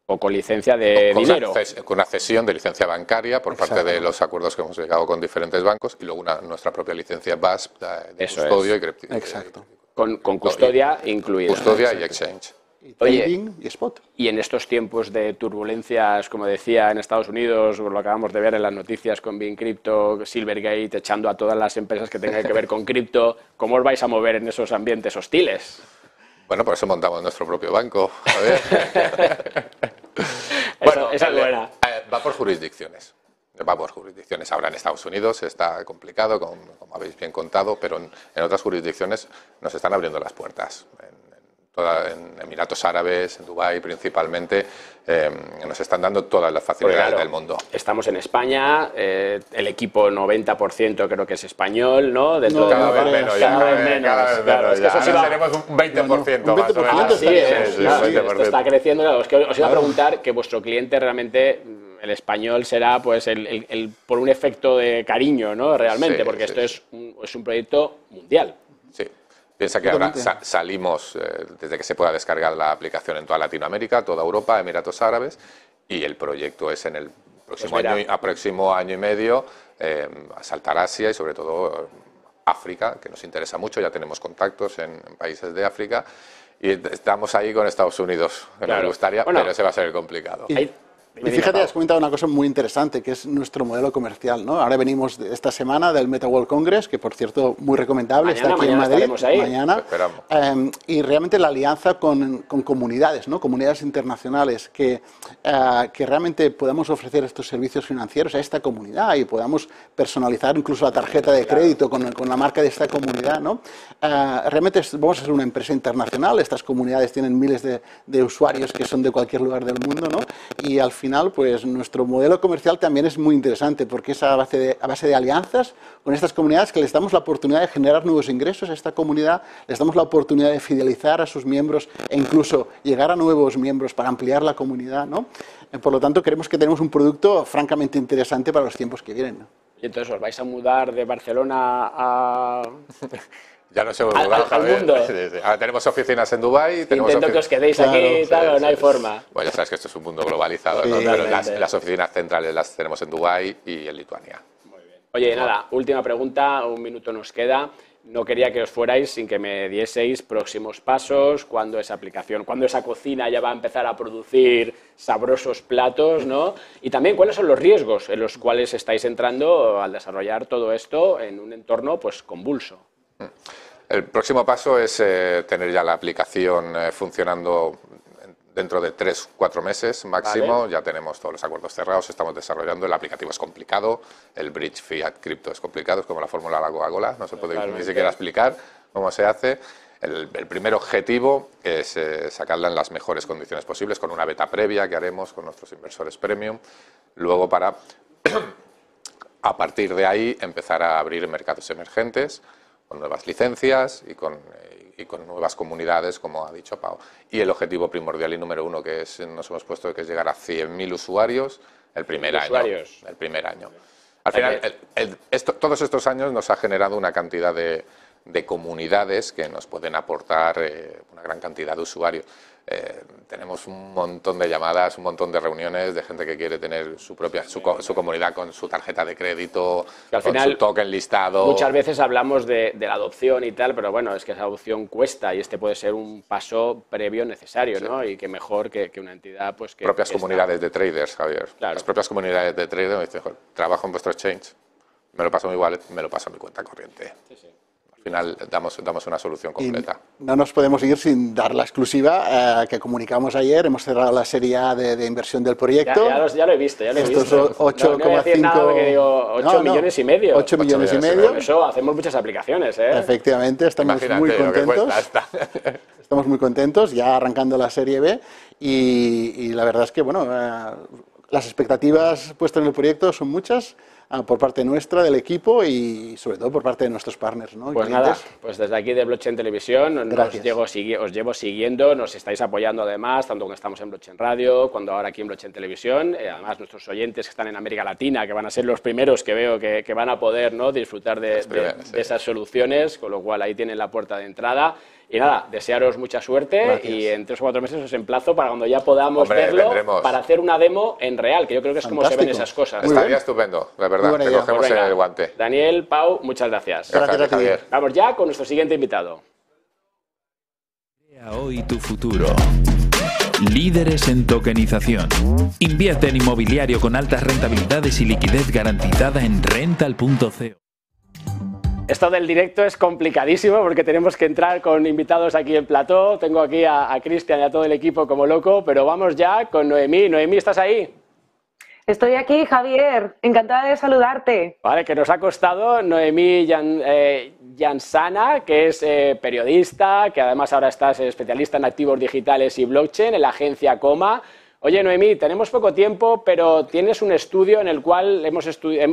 o con licencia de dinero. con una cesión de licencia bancaria por parte de los acuerdos que hemos llegado con diferentes bancos y luego nuestra propia licencia BASP de, custodio y Exacto. Con, con custodia incluida. Custodia y exchange y spot. Y en estos tiempos de turbulencias, como decía en Estados Unidos, lo acabamos de ver en las noticias con Bin Crypto, Silvergate, echando a todas las empresas que tengan que ver con cripto, ¿cómo os vais a mover en esos ambientes hostiles? Bueno, por eso montamos nuestro propio banco. A ver. <laughs> bueno, esa es buena. Eh, va por jurisdicciones. Va por jurisdicciones. Ahora en Estados Unidos está complicado, como, habéis bien contado, pero en, en, otras jurisdicciones nos están abriendo las puertas en Emiratos Árabes, en Dubái principalmente, eh, nos están dando todas las facilidades del mundo. Estamos en España, eh, el equipo 90% creo que es español, ¿no? Dentro no, cada, vez menos, cada, vez menos, cada vez menos. Es que tenemos un 20%, un 20 más Sí, esto está creciendo. os iba a preguntar que vuestro cliente realmente el español será pues el, por un efecto de cariño, ¿no? Realmente, porque esto es un, es un proyecto mundial. Piensa que ahora salimos, eh, desde que se pueda descargar la aplicación en toda Latinoamérica, toda Europa, Emiratos Árabes, y el proyecto es en el próximo, pues año, a próximo año y medio eh, saltar Asia y sobre todo África, que nos interesa mucho, ya tenemos contactos en, países de África, y estamos ahí con Estados Unidos, que me gustaría, pero ese va a ser complicado. Y fíjate, has comentado una cosa muy interesante, que es nuestro modelo comercial. ¿no? Ahora venimos esta semana del Meta World Congress, que por cierto, muy recomendable, está aquí en Madrid, mañana. Em, y realmente la alianza con, con comunidades, ¿no? comunidades internacionales, que, eh, que realmente podamos ofrecer estos servicios financieros a esta comunidad y podamos personalizar incluso la tarjeta de crédito con, con la marca de esta comunidad. ¿no? Eh, realmente vamos a ser una empresa internacional, estas comunidades tienen miles de, de usuarios que son de cualquier lugar del mundo, ¿no? y al final, pues nuestro modelo comercial también es muy interesante porque es a base, de, a base de alianzas con estas comunidades que les damos la oportunidad de generar nuevos ingresos a esta comunidad, les damos la oportunidad de fidelizar a sus miembros e incluso llegar a nuevos miembros para ampliar la comunidad, ¿no? Eh, por lo tanto, creemos que tenemos un producto francamente interesante para los tiempos que vienen. Y entonces os vais a mudar de Barcelona a... <laughs> Ya no se al, al, mundo. <laughs> Ahora tenemos oficinas en Dubái. Intento que os quedéis aquí y tal, no hay forma. Bueno, ya sabes que esto es un mundo globalizado, pero las, oficinas centrales las tenemos en Dubái y en Lituania. Muy bien. Oye, nada, última pregunta, un minuto nos queda. No quería que os fuerais sin que me dieseis próximos pasos, cuando esa aplicación, cuando esa cocina ya va a empezar a producir sabrosos platos, ¿no? Y también cuáles son los riesgos en los cuales estáis entrando al desarrollar todo esto en un entorno pues convulso. El próximo paso es eh, tener ya la aplicación eh, funcionando dentro de tres, cuatro meses máximo. Ya tenemos todos los acuerdos cerrados, estamos desarrollando. El aplicativo es complicado, el bridge fiat cripto es complicado, es como la fórmula de la Coca-Cola, no se puede ni siquiera explicar cómo se hace. El, primer objetivo es eh, sacarla en las mejores condiciones posibles, con una beta previa que haremos con nuestros inversores premium. Luego, para <clears throat> a partir de ahí empezar a abrir mercados emergentes con nuevas licencias y con, y con nuevas comunidades, como ha dicho Pau. Y el objetivo primordial y número uno que es, nos hemos puesto que es llegar a 100.000 usuarios el primer año. El primer año. Al final, todos estos años nos ha generado una cantidad de, de comunidades que nos pueden aportar eh, una gran cantidad de usuarios. Eh, tenemos un montón de llamadas, un montón de reuniones de gente que quiere tener su propia su, comunidad con su tarjeta de crédito, al con final, su token listado. Muchas veces hablamos de, la adopción y tal, pero bueno, es que esa adopción cuesta y este puede ser un paso previo necesario, ¿no? Y que mejor que, una entidad, pues que propias comunidades de traders, Javier. Las propias comunidades de traders me dicen, trabajo en vuestro exchange, me lo paso mi wallet, me lo paso a mi cuenta corriente. Sí, sí final damos, damos una solución completa. no nos podemos ir sin dar la exclusiva eh, que comunicamos ayer. Hemos cerrado la serie A de, inversión del proyecto. Ya, lo he visto, ya lo he visto. Estos 8,5 8 millones y medio. 8 millones, y medio. eso hacemos muchas aplicaciones. ¿eh? Efectivamente, estamos muy contentos. <laughs> estamos muy contentos, ya arrancando la serie B. Y, la verdad es que, bueno, eh, las expectativas puestas en el proyecto son muchas. Ah, por parte nuestra, del equipo y sobre todo por parte de nuestros partners. ¿no? Pues nada, pues desde aquí de Blockchain Televisión os llevo, os llevo siguiendo, nos estáis apoyando además, tanto cuando estamos en Blockchain Radio, cuando ahora aquí en Blockchain Televisión, eh, además nuestros oyentes que están en América Latina, que van a ser los primeros que veo que, van a poder ¿no? disfrutar de, esas soluciones, con lo cual ahí tienen la puerta de entrada. Y nada, desearos mucha suerte y en tres o cuatro meses os emplazo para cuando ya podamos verlo, para hacer una demo en real, que yo creo que es como se ven esas cosas. Estaría estupendo, la verdad, te cogemos el guante. Daniel, Pau, muchas gracias. Gracias, Javier. Vamos ya con nuestro siguiente invitado. Hoy tu futuro. Líderes en tokenización. Invierte en inmobiliario con altas rentabilidades y liquidez garantizada en rental.co. Esto del directo es complicadísimo porque tenemos que entrar con invitados aquí en plató. Tengo aquí a, Cristian y a todo el equipo como loco, pero vamos ya con Noemí. Noemí, ¿estás ahí? Estoy aquí, Javier. Encantada de saludarte. Vale, que nos ha costado Noemí eh, Jansana, que es eh, periodista, que además ahora estás especialista en activos digitales y blockchain en la agencia Coma. Oye, Noemí, tenemos poco tiempo, pero tienes un estudio en el cual hemos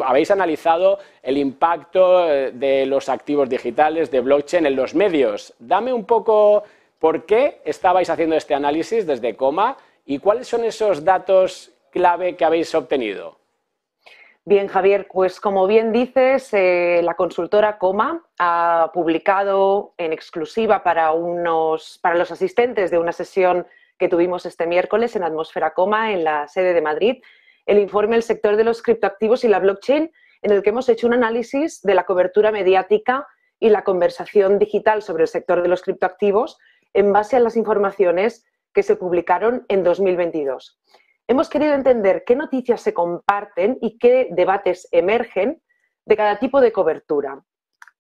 habéis analizado el impacto eh, de los activos digitales, de blockchain en los medios. Dame un poco por qué estabais haciendo este análisis desde Coma y cuáles son esos datos clave que habéis obtenido. Bien, Javier, pues como bien dices, eh, la consultora Coma ha publicado en exclusiva para, unos, para los asistentes de una sesión que tuvimos este miércoles en Atmósfera Coma, en la sede de Madrid, el informe El sector de los criptoactivos y la blockchain, en el que hemos hecho un análisis de la cobertura mediática y la conversación digital sobre el sector de los criptoactivos en base a las informaciones que se publicaron en 2022. Hemos querido entender qué noticias se comparten y qué debates emergen de cada tipo de cobertura.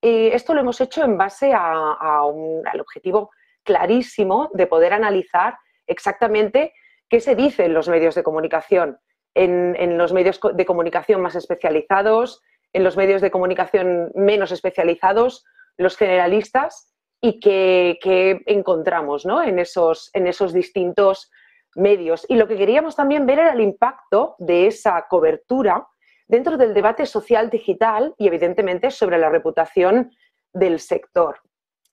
Y esto lo hemos hecho en base al objetivo clarísimo de poder analizar exactamente qué se dice en los medios de comunicación, en, los medios de comunicación más especializados, en los medios de comunicación menos especializados, los generalistas, y qué, encontramos en, esos, en esos distintos medios. Y lo que queríamos también ver era el impacto de esa cobertura dentro del debate social digital y, evidentemente, sobre la reputación del sector.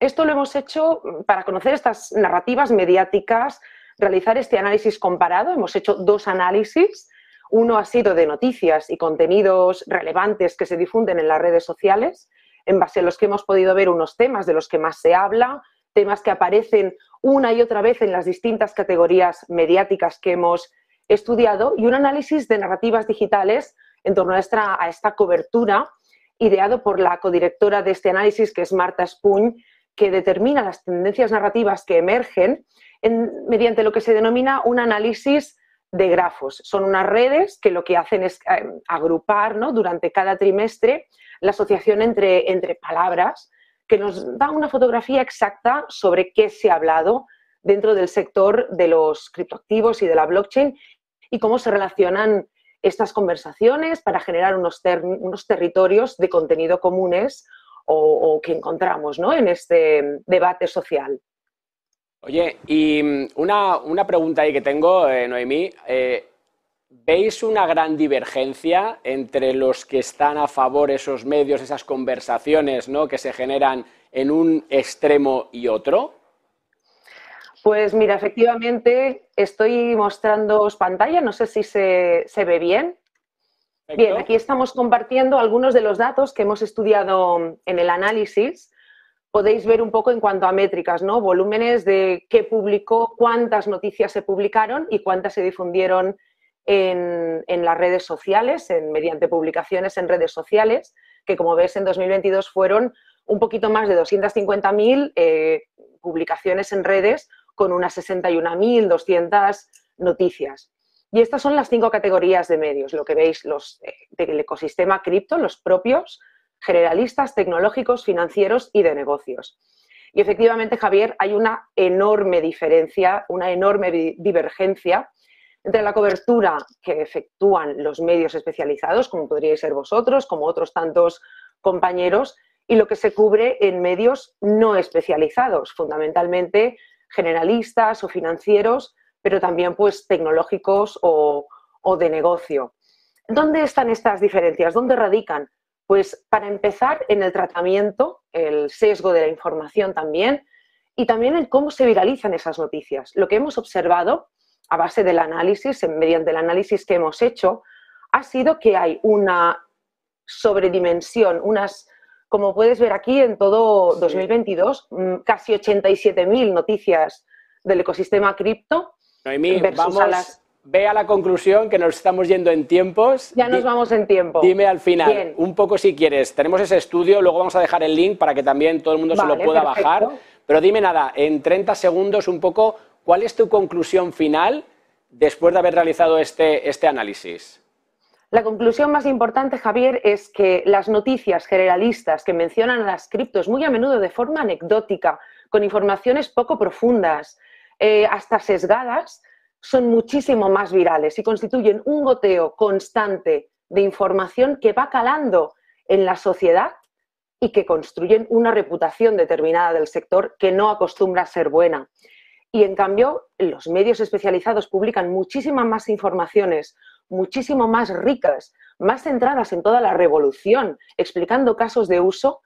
Esto lo hemos hecho para conocer estas narrativas mediáticas realizar este análisis comparado. Hemos hecho dos análisis. Uno ha sido de noticias y contenidos relevantes que se difunden en las redes sociales, en base a los que hemos podido ver unos temas de los que más se habla, temas que aparecen una y otra vez en las distintas categorías mediáticas que hemos estudiado, y un análisis de narrativas digitales en torno a esta, cobertura, ideado por la codirectora de este análisis, que es Marta Spuny, que determina las tendencias narrativas que emergen mediante lo que se denomina un análisis de grafos. Son unas redes que lo que hacen es eh, agrupar durante cada trimestre la asociación entre, entre palabras que nos da una fotografía exacta sobre qué se ha hablado dentro del sector de los criptoactivos y de la blockchain y cómo se relacionan estas conversaciones para generar unos, unos territorios de contenido comunes o, que encontramos en este debate social. Oye, y mm, una, pregunta ahí que tengo, eh, Noemí. Eh, ¿Veis una gran divergencia entre los que están a favor de esos medios, esas conversaciones ¿no? que se generan en un extremo y otro? Pues mira, efectivamente estoy mostrando pantalla, no sé si se, ve bien. Bien, aquí estamos compartiendo algunos de los datos que hemos estudiado en el análisis podéis ver un poco en cuanto a métricas, ¿no? Volúmenes de qué publicó, cuántas noticias se publicaron y cuántas se difundieron en, las redes sociales, en, mediante publicaciones en redes sociales, que como ves en 2022 fueron un poquito más de 250.000 eh, publicaciones en redes con unas 61.200 noticias. Y estas son las cinco categorías de medios, lo que veis, los eh, del ecosistema cripto, los propios, generalistas, tecnológicos, financieros y de negocios. Y efectivamente, Javier, hay una enorme diferencia, una enorme divergencia entre la cobertura que efectúan los medios especializados, como podríais ser vosotros, como otros tantos compañeros, y lo que se cubre en medios no especializados, fundamentalmente generalistas o financieros, pero también pues tecnológicos o, o de negocio. ¿Dónde están estas diferencias? ¿Dónde radican? Pues para empezar en el tratamiento, el sesgo de la información también, y también en cómo se viralizan esas noticias. Lo que hemos observado a base del análisis, mediante el análisis que hemos hecho, ha sido que hay una sobredimensión, unas, como puedes ver aquí en todo 2022, mm, casi 87.000 noticias del ecosistema cripto. Noemí, vamos, a ve a la conclusión que nos estamos yendo en tiempos. Ya nos vamos en tiempo. Dime al final, un poco si quieres. Tenemos ese estudio, luego vamos a dejar el link para que también todo el mundo se lo pueda bajar. Pero dime nada, en 30 segundos un poco ¿Cuál es tu conclusión final después de haber realizado este, este análisis? La conclusión más importante, Javier, es que las noticias generalistas que mencionan a las criptos muy a menudo de forma anecdótica, con informaciones poco profundas, eh, hasta sesgadas, son muchísimo más virales y constituyen un goteo constante de información que va calando en la sociedad y que construyen una reputación determinada del sector que no acostumbra a ser buena. Y en cambio, los medios especializados publican muchísimas más informaciones, muchísimo más ricas, más centradas en toda la revolución, explicando casos de uso,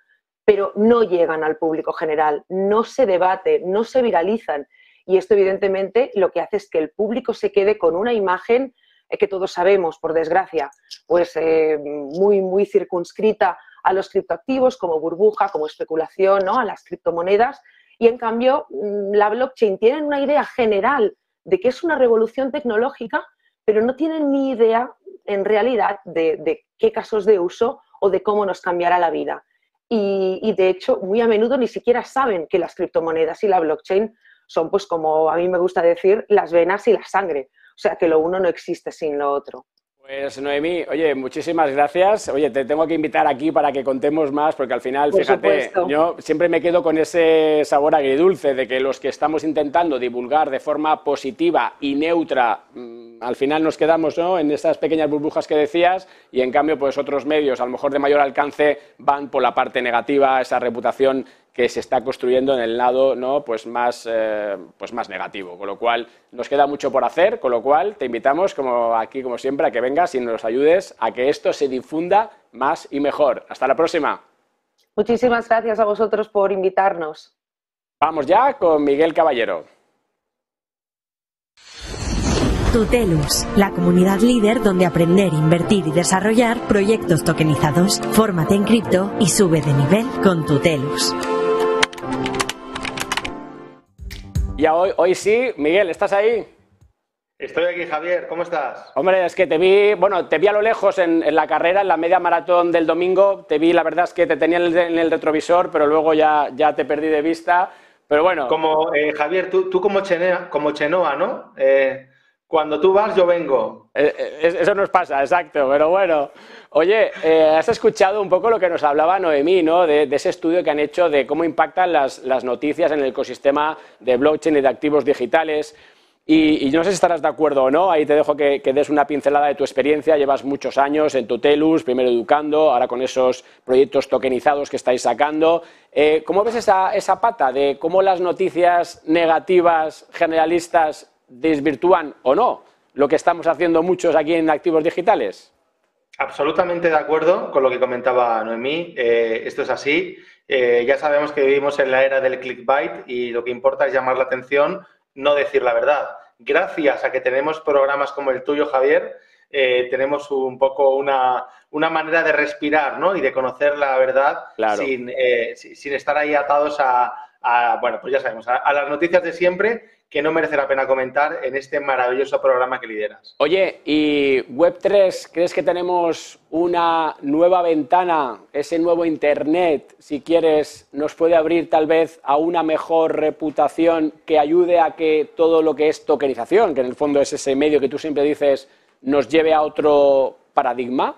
pero no llegan al público general, no se debate, no se viralizan. Y esto, evidentemente, lo que hace es que el público se quede con una imagen eh, que todos sabemos, por desgracia, pues eh, muy, muy circunscrita a los criptoactivos como burbuja, como especulación, ¿no? a las criptomonedas, y en cambio, mm, la blockchain tiene una idea general de que es una revolución tecnológica, pero no tienen ni idea en realidad de, qué casos de uso o de cómo nos cambiará la vida. Y, de hecho, muy a menudo ni siquiera saben que las criptomonedas y la blockchain son, pues como a mí me gusta decir, las venas y la sangre. O sea, que lo uno no existe sin lo otro. Pues Noemí, oye, muchísimas gracias. Oye, te tengo que invitar aquí para que contemos más, porque al final, fíjate, yo siempre me quedo con ese sabor agridulce de que los que estamos intentando divulgar de forma positiva y neutra, mm, al final nos quedamos ¿no? en esas pequeñas burbujas que decías y en cambio, pues otros medios, a lo mejor de mayor alcance, van por la parte negativa, esa reputación que se está construyendo en el lado ¿no? pues más, eh, pues más negativo. Con lo cual, nos queda mucho por hacer, con lo cual te invitamos, como aquí, como siempre, a que vengas y nos ayudes a que esto se difunda más y mejor. Hasta la próxima. Muchísimas gracias a vosotros por invitarnos. Vamos ya con Miguel Caballero. Tutelus, la comunidad líder donde aprender, invertir y desarrollar proyectos tokenizados. Fórmate en cripto y sube de nivel con Tutelus. Ya hoy, hoy sí, Miguel, ¿estás ahí? Estoy aquí, Javier, ¿cómo estás? Hombre, es que te vi, bueno, te vi a lo lejos en, la carrera, en la media maratón del domingo, te vi, la verdad es que te tenía en el, retrovisor, pero luego ya, ya te perdí de vista, pero bueno. Como, eh, Javier, tú, tú como, Chenoa, como Chenoa, ¿no? Eh, cuando tú vas, yo vengo. Eh, eso nos pasa, exacto, pero bueno. Oye, has escuchado un poco lo que nos hablaba Noemí, ¿no? De, ese estudio que han hecho de cómo impactan las, las, noticias en el ecosistema de blockchain y de activos digitales. Y, no sé si estarás de acuerdo o no, ahí te dejo que, des una pincelada de tu experiencia. Llevas muchos años en Tutelus, primero educando, ahora con esos proyectos tokenizados que estáis sacando. Eh, ¿Cómo ves esa, esa pata de cómo las noticias negativas, generalistas, desvirtúan o no lo que estamos haciendo muchos aquí en activos digitales? Absolutamente de acuerdo con lo que comentaba Noemí. Eh, esto es así. Eh, ya sabemos que vivimos en la era del clickbait y lo que importa es llamar la atención no decir la verdad. Gracias a que tenemos programas como el tuyo, Javier, eh, tenemos un poco una, manera de respirar ¿no? y de conocer la verdad sin, sin, estar ahí atados a, bueno, pues ya sabemos, a las noticias de siempre que no merece la pena comentar en este maravilloso programa que lideras. Oye, ¿y Web3 crees que tenemos una nueva ventana, ese nuevo Internet, si quieres, nos puede abrir tal vez a una mejor reputación que ayude a que todo lo que es tokenización, que en el fondo es ese medio que tú siempre dices, nos lleve a otro paradigma?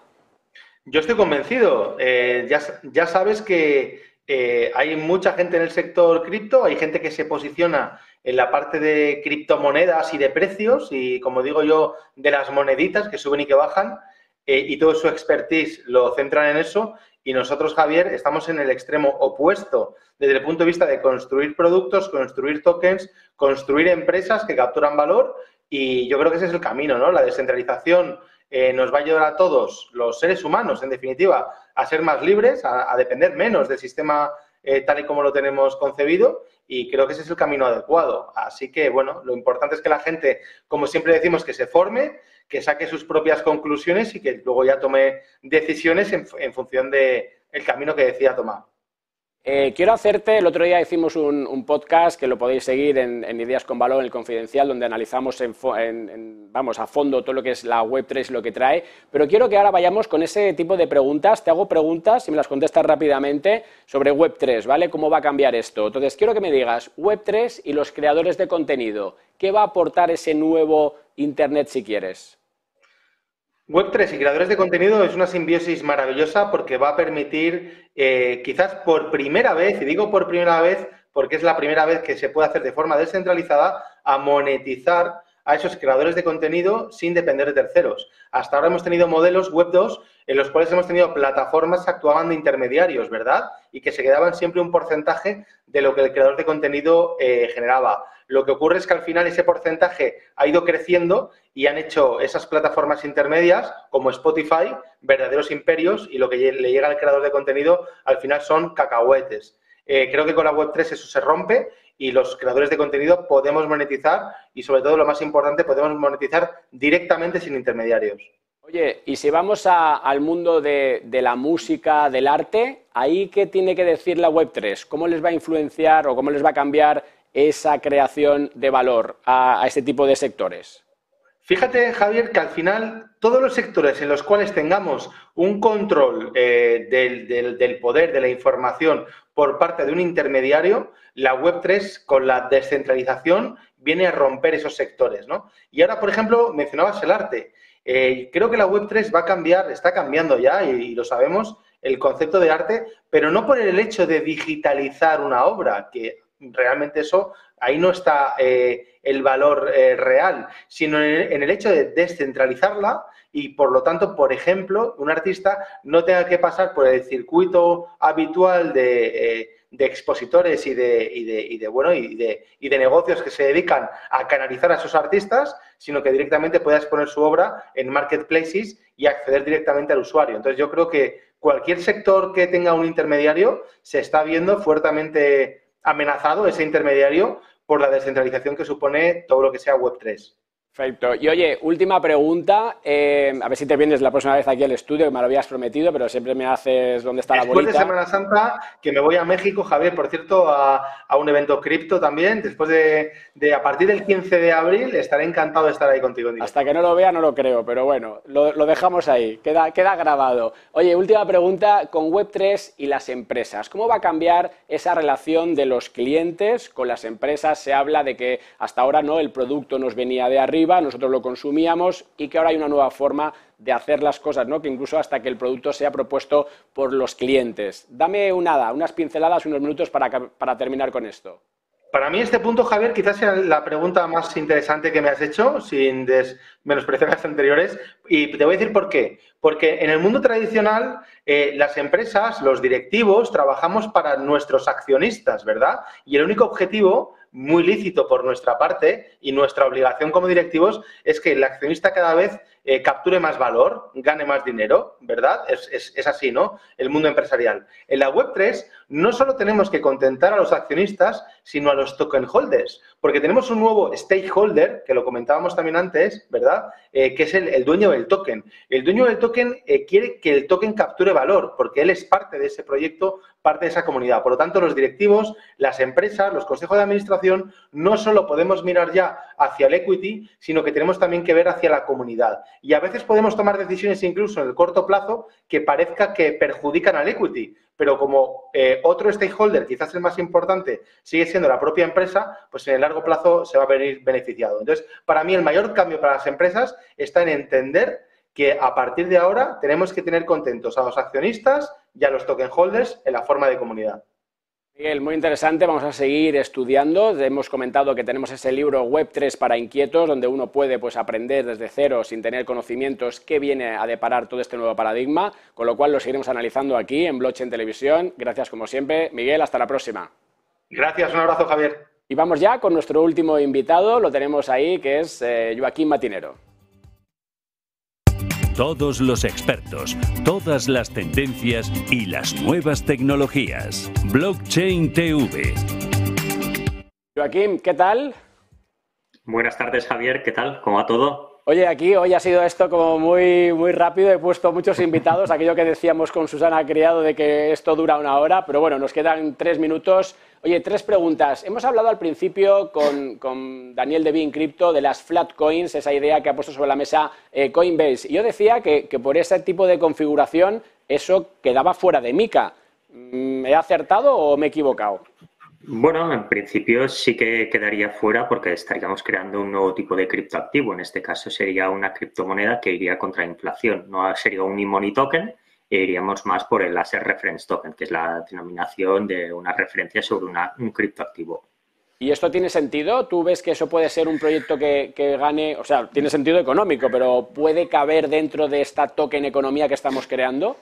Yo estoy convencido. Eh, ya, sabes que eh, hay mucha gente en el sector cripto, hay gente que se posiciona en la parte de criptomonedas y de precios y, como digo yo, de las moneditas que suben y que bajan eh, y todo su expertise lo centran en eso y nosotros, Javier, estamos en el extremo opuesto desde el punto de vista de construir productos, construir tokens, construir empresas que capturan valor y yo creo que ese es el camino, ¿no? La descentralización eh, nos va a ayudar a todos, los seres humanos, en definitiva, a ser más libres, a, depender menos del sistema eh, tal y como lo tenemos concebido y creo que ese es el camino adecuado. Así que, bueno, lo importante es que la gente, como siempre decimos, que se forme, que saque sus propias conclusiones y que luego ya tome decisiones en, función del el camino que decida tomar. Eh, quiero hacerte, el otro día hicimos un, podcast que lo podéis seguir en, Ideas con Valor, en el Confidencial, donde analizamos vamos, a fondo todo lo que es la Web3 y lo que trae, pero quiero que ahora vayamos con ese tipo de preguntas. Te hago preguntas y me las contestas rápidamente sobre Web3, ¿vale? ¿Cómo va a cambiar esto? Entonces, quiero que me digas Web3 y los creadores de contenido. ¿Qué va a aportar ese nuevo Internet si quieres? Web3 y creadores de contenido es una simbiosis maravillosa porque va a permitir, eh, quizás por primera vez, y digo por primera vez porque es la primera vez que se puede hacer de forma descentralizada, a monetizar a esos creadores de contenido sin depender de terceros. Hasta ahora hemos tenido modelos Web 2 en los cuales hemos tenido plataformas que actuaban de intermediarios, ¿verdad? Y que se quedaban siempre un porcentaje de lo que el creador de contenido eh, generaba. Lo que ocurre es que al final ese porcentaje ha ido creciendo y han hecho esas plataformas intermedias como Spotify verdaderos imperios y lo que le llega al creador de contenido al final son cacahuetes. Eh, creo que con la Web3 eso se rompe y los creadores de contenido podemos monetizar y sobre todo lo más importante, podemos monetizar directamente sin intermediarios. Oye, y si vamos al mundo de, la música, del arte, ¿ahí qué tiene que decir la Web3? ¿Cómo les va a influenciar o cómo les va a cambiar esa creación de valor a, este tipo de sectores? Fíjate, Javier, que al final todos los sectores en los cuales tengamos un control eh, del, poder, de la información por parte de un intermediario, la Web3 con la descentralización viene a romper esos sectores. ¿no? Y ahora, por ejemplo, mencionabas el arte. Eh, creo que la Web3 va a cambiar, está cambiando ya y, lo sabemos, el concepto de arte, pero no por el hecho de digitalizar una obra, que realmente eso, ahí no está eh, el valor eh, real, sino en el, hecho de descentralizarla y por lo tanto, por ejemplo, un artista no tenga que pasar por el circuito habitual de de expositores y de, y de, y de bueno, y de, y de negocios que se dedican a canalizar a esos artistas, sino que directamente pueda exponer su obra en marketplaces y acceder directamente al usuario. Entonces, yo creo que cualquier sector que tenga un intermediario se está viendo fuertemente amenazado, ese intermediario, por la descentralización que supone todo lo que sea Web3. Perfecto. Y oye, última pregunta. Eh, a ver si te vienes la próxima vez aquí al estudio, que me lo habías prometido, pero siempre me haces dónde está la bolita. Después de Semana Santa, que me voy a México, Javier, por cierto, a, un evento cripto también. Después de, a partir del 15 de abril, estaré encantado de estar ahí contigo. Hasta que no lo vea, no lo creo, pero bueno, lo, dejamos ahí, queda, queda grabado. Oye, última pregunta con Web3 y las empresas. ¿Cómo va a cambiar esa relación de los clientes con las empresas? Se habla de que hasta ahora no el producto nos venía de arriba nosotros lo consumíamos y que ahora hay una nueva forma de hacer las cosas, ¿no? que incluso hasta que el producto sea propuesto por los clientes. Dame una, unas pinceladas, unos minutos para, para terminar con esto. Para mí este punto, Javier, quizás sea la pregunta más interesante que me has hecho, sin menospreciar las anteriores, y te voy a decir por qué. Porque en el mundo tradicional, eh, las empresas, los directivos, trabajamos para nuestros accionistas, ¿verdad? Y el único objetivo muy lícito por nuestra parte y nuestra obligación como directivos es que el accionista cada vez eh, capture más valor, gane más dinero, ¿verdad? Es, es, así, ¿no? El mundo empresarial. En la Web3 no solo tenemos que contentar a los accionistas, sino a los token holders, porque tenemos un nuevo stakeholder, que lo comentábamos también antes, ¿verdad? Eh, que es el, dueño del token. El dueño del token eh, quiere que el token capture valor, porque él es parte de ese proyecto, parte de esa comunidad. Por lo tanto, los directivos, las empresas, los consejos de administración, no solo podemos mirar ya hacia el equity, sino que tenemos también que ver hacia la comunidad. Y a veces podemos tomar decisiones incluso en el corto plazo que parezca que perjudican al equity, pero como eh, otro stakeholder, quizás el más importante, sigue siendo la propia empresa, pues en el largo plazo se va a venir beneficiado. Entonces, para mí el mayor cambio para las empresas está en entender que a partir de ahora tenemos que tener contentos a los accionistas y a los token holders en la forma de comunidad. Miguel, muy interesante. Vamos a seguir estudiando. Hemos comentado que tenemos ese libro Web3 para inquietos, donde uno puede pues, aprender desde cero, sin tener conocimientos, qué viene a deparar todo este nuevo paradigma, con lo cual lo seguiremos analizando aquí en Blockchain Televisión. Gracias como siempre. Miguel, hasta la próxima. Gracias, un abrazo, Javier. Y vamos ya con nuestro último invitado, lo tenemos ahí, que es eh, Joaquín Matinero. Todos los expertos, todas las tendencias y las nuevas tecnologías. Blockchain TV. Joaquín, ¿qué tal? Buenas tardes, Javier. ¿Qué tal? ¿Cómo va todo? Oye, aquí hoy ha sido esto como muy, muy rápido. He puesto muchos invitados, aquello que decíamos con Susana Criado de que esto dura una hora, pero bueno, nos quedan tres minutos Oye, tres preguntas. Hemos hablado al principio con, Daniel de Bean Crypto de las flat coins, esa idea que ha puesto sobre la mesa eh, Coinbase. Y yo decía que, por ese tipo de configuración eso quedaba fuera de Mica. ¿Me he acertado o me he equivocado? Bueno, en principio sí que quedaría fuera porque estaríamos creando un nuevo tipo de criptoactivo. En este caso sería una criptomoneda que iría contra inflación. No sería un e-money token, e iríamos más por el Asset Reference Token, que es la denominación de una referencia sobre un criptoactivo. ¿Y esto tiene sentido? ¿Tú ves que eso puede ser un proyecto que, gane, o sea, tiene sentido económico, pero puede caber dentro de esta token economía que estamos creando?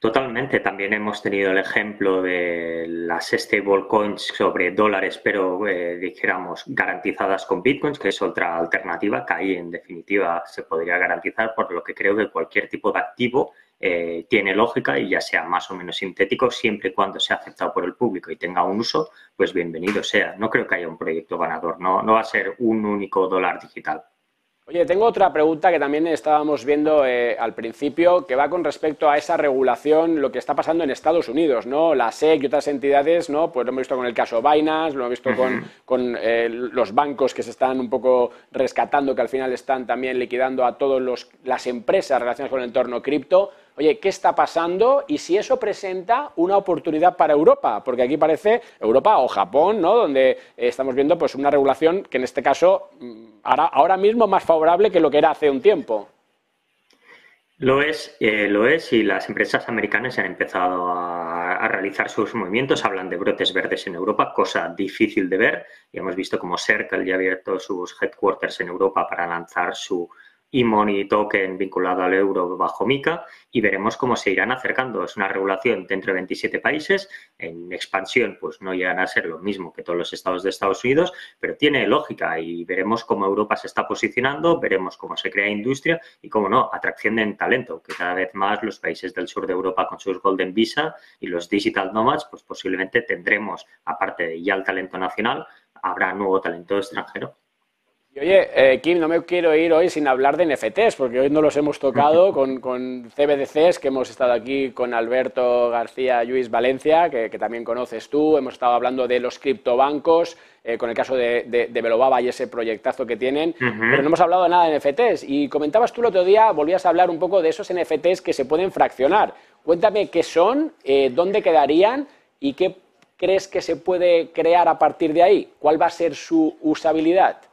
Totalmente. También hemos tenido el ejemplo de las stablecoins sobre dólares, pero eh, dijéramos garantizadas con bitcoins, que es otra alternativa que ahí en definitiva se podría garantizar, por lo que creo que cualquier tipo de activo eh, tiene lógica y ya sea más o menos sintético, siempre y cuando sea aceptado por el público y tenga un uso, pues bienvenido sea. No creo que haya un proyecto ganador, no, no va a ser un único dólar digital. Oye, tengo otra pregunta que también estábamos viendo eh, al principio, que va con respecto a esa regulación, lo que está pasando en Estados Unidos, ¿no? La SEC y otras entidades, ¿no? Pues lo hemos visto con el caso Binance, lo hemos visto con, eh, los bancos que se están un poco rescatando, que al final están también liquidando a todas las empresas relacionadas con el entorno cripto oye, ¿qué está pasando? Y si eso presenta una oportunidad para Europa, porque aquí parece Europa o Japón, ¿no? Donde eh, estamos viendo pues una regulación que en este caso mm, ahora, ahora mismo más favorable que lo que era hace un tiempo. Lo es, eh, lo es, y las empresas americanas han empezado a, realizar sus movimientos. Hablan de brotes verdes en Europa, cosa difícil de ver. Y hemos visto como Circle ya ha abierto sus headquarters en Europa para lanzar su, y money token vinculado al euro bajo MICA y veremos cómo se irán acercando. Es una regulación dentro de 27 países. En expansión, pues no llegan a ser lo mismo que todos los estados de Estados Unidos, pero tiene lógica y veremos cómo Europa se está posicionando, veremos cómo se crea industria y, cómo no, atracción de talento, que cada vez más los países del sur de Europa con sus Golden Visa y los Digital Nomads, pues posiblemente tendremos, aparte de ya el talento nacional, habrá nuevo talento extranjero oye, eh, Kim, no me quiero ir hoy sin hablar de NFTs, porque hoy no los hemos tocado <laughs> con, con CBDCs, que hemos estado aquí con Alberto García Luis Valencia, que, también conoces tú, hemos estado hablando de los criptobancos, eh, con el caso de, de, Belobaba y ese proyectazo que tienen, pero no hemos hablado nada de NFTs. Y comentabas tú el otro día, volvías a hablar un poco de esos NFTs que se pueden fraccionar. Cuéntame qué son, eh, dónde quedarían y qué crees que se puede crear a partir de ahí. ¿Cuál va a ser su usabilidad?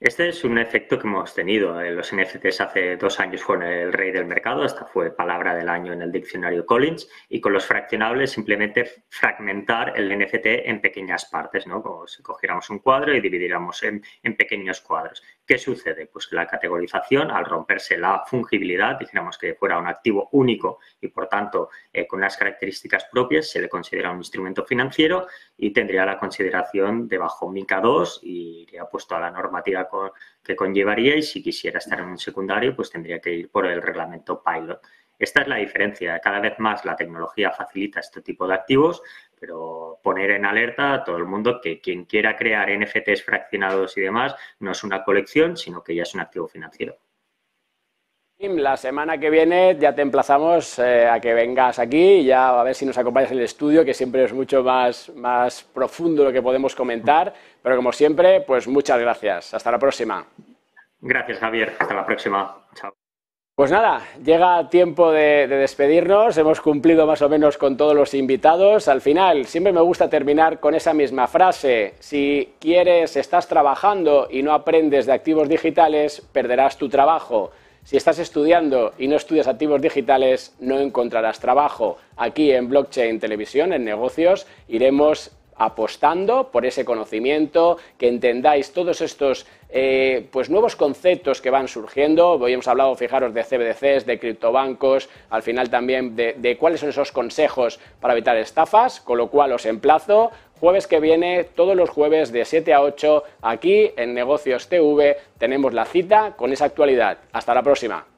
Este es un efecto que hemos tenido. Eh, los NFTs hace dos años fueron el rey del mercado, esta fue palabra del año en el diccionario Collins, y con los fraccionables simplemente fragmentar el NFT en pequeñas partes, ¿no? Como si cogiéramos un cuadro y dividiéramos en, pequeños cuadros. ¿Qué sucede? Pues que la categorización, al romperse la fungibilidad, dijéramos que fuera un activo único y por tanto eh, con unas características propias, se le considera un instrumento financiero y tendría la consideración de bajo MICA 2 y iría puesto a la normativa que conllevaría y si quisiera estar en un secundario, pues tendría que ir por el reglamento Pilot. Esta es la diferencia. Cada vez más la tecnología facilita este tipo de activos, pero poner en alerta a todo el mundo que quien quiera crear NFTs fraccionados y demás no es una colección, sino que ya es un activo financiero. La semana que viene ya te emplazamos eh, a que vengas aquí y ya a ver si nos acompañas en el estudio, que siempre es mucho más, más profundo lo que podemos comentar. Pero como siempre, pues muchas gracias. Hasta la próxima. Gracias, Javier. Hasta la próxima. Chao. Pues nada, llega tiempo de, despedirnos. Hemos cumplido más o menos con todos los invitados. Al final, siempre me gusta terminar con esa misma frase. Si quieres, estás trabajando y no aprendes de activos digitales, perderás tu trabajo. Si estás estudiando y no estudias activos digitales, no encontrarás trabajo. Aquí en Blockchain Televisión, en negocios, iremos apostando por ese conocimiento, que entendáis todos estos eh, pues nuevos conceptos que van surgiendo. Hoy hemos hablado, fijaros, de CBDCs, de criptobancos, al final también de, de cuáles son esos consejos para evitar estafas, con lo cual os emplazo jueves que viene, todos los jueves de 7 a 8, aquí en Negocios TV, tenemos la cita con esa actualidad. Hasta la próxima.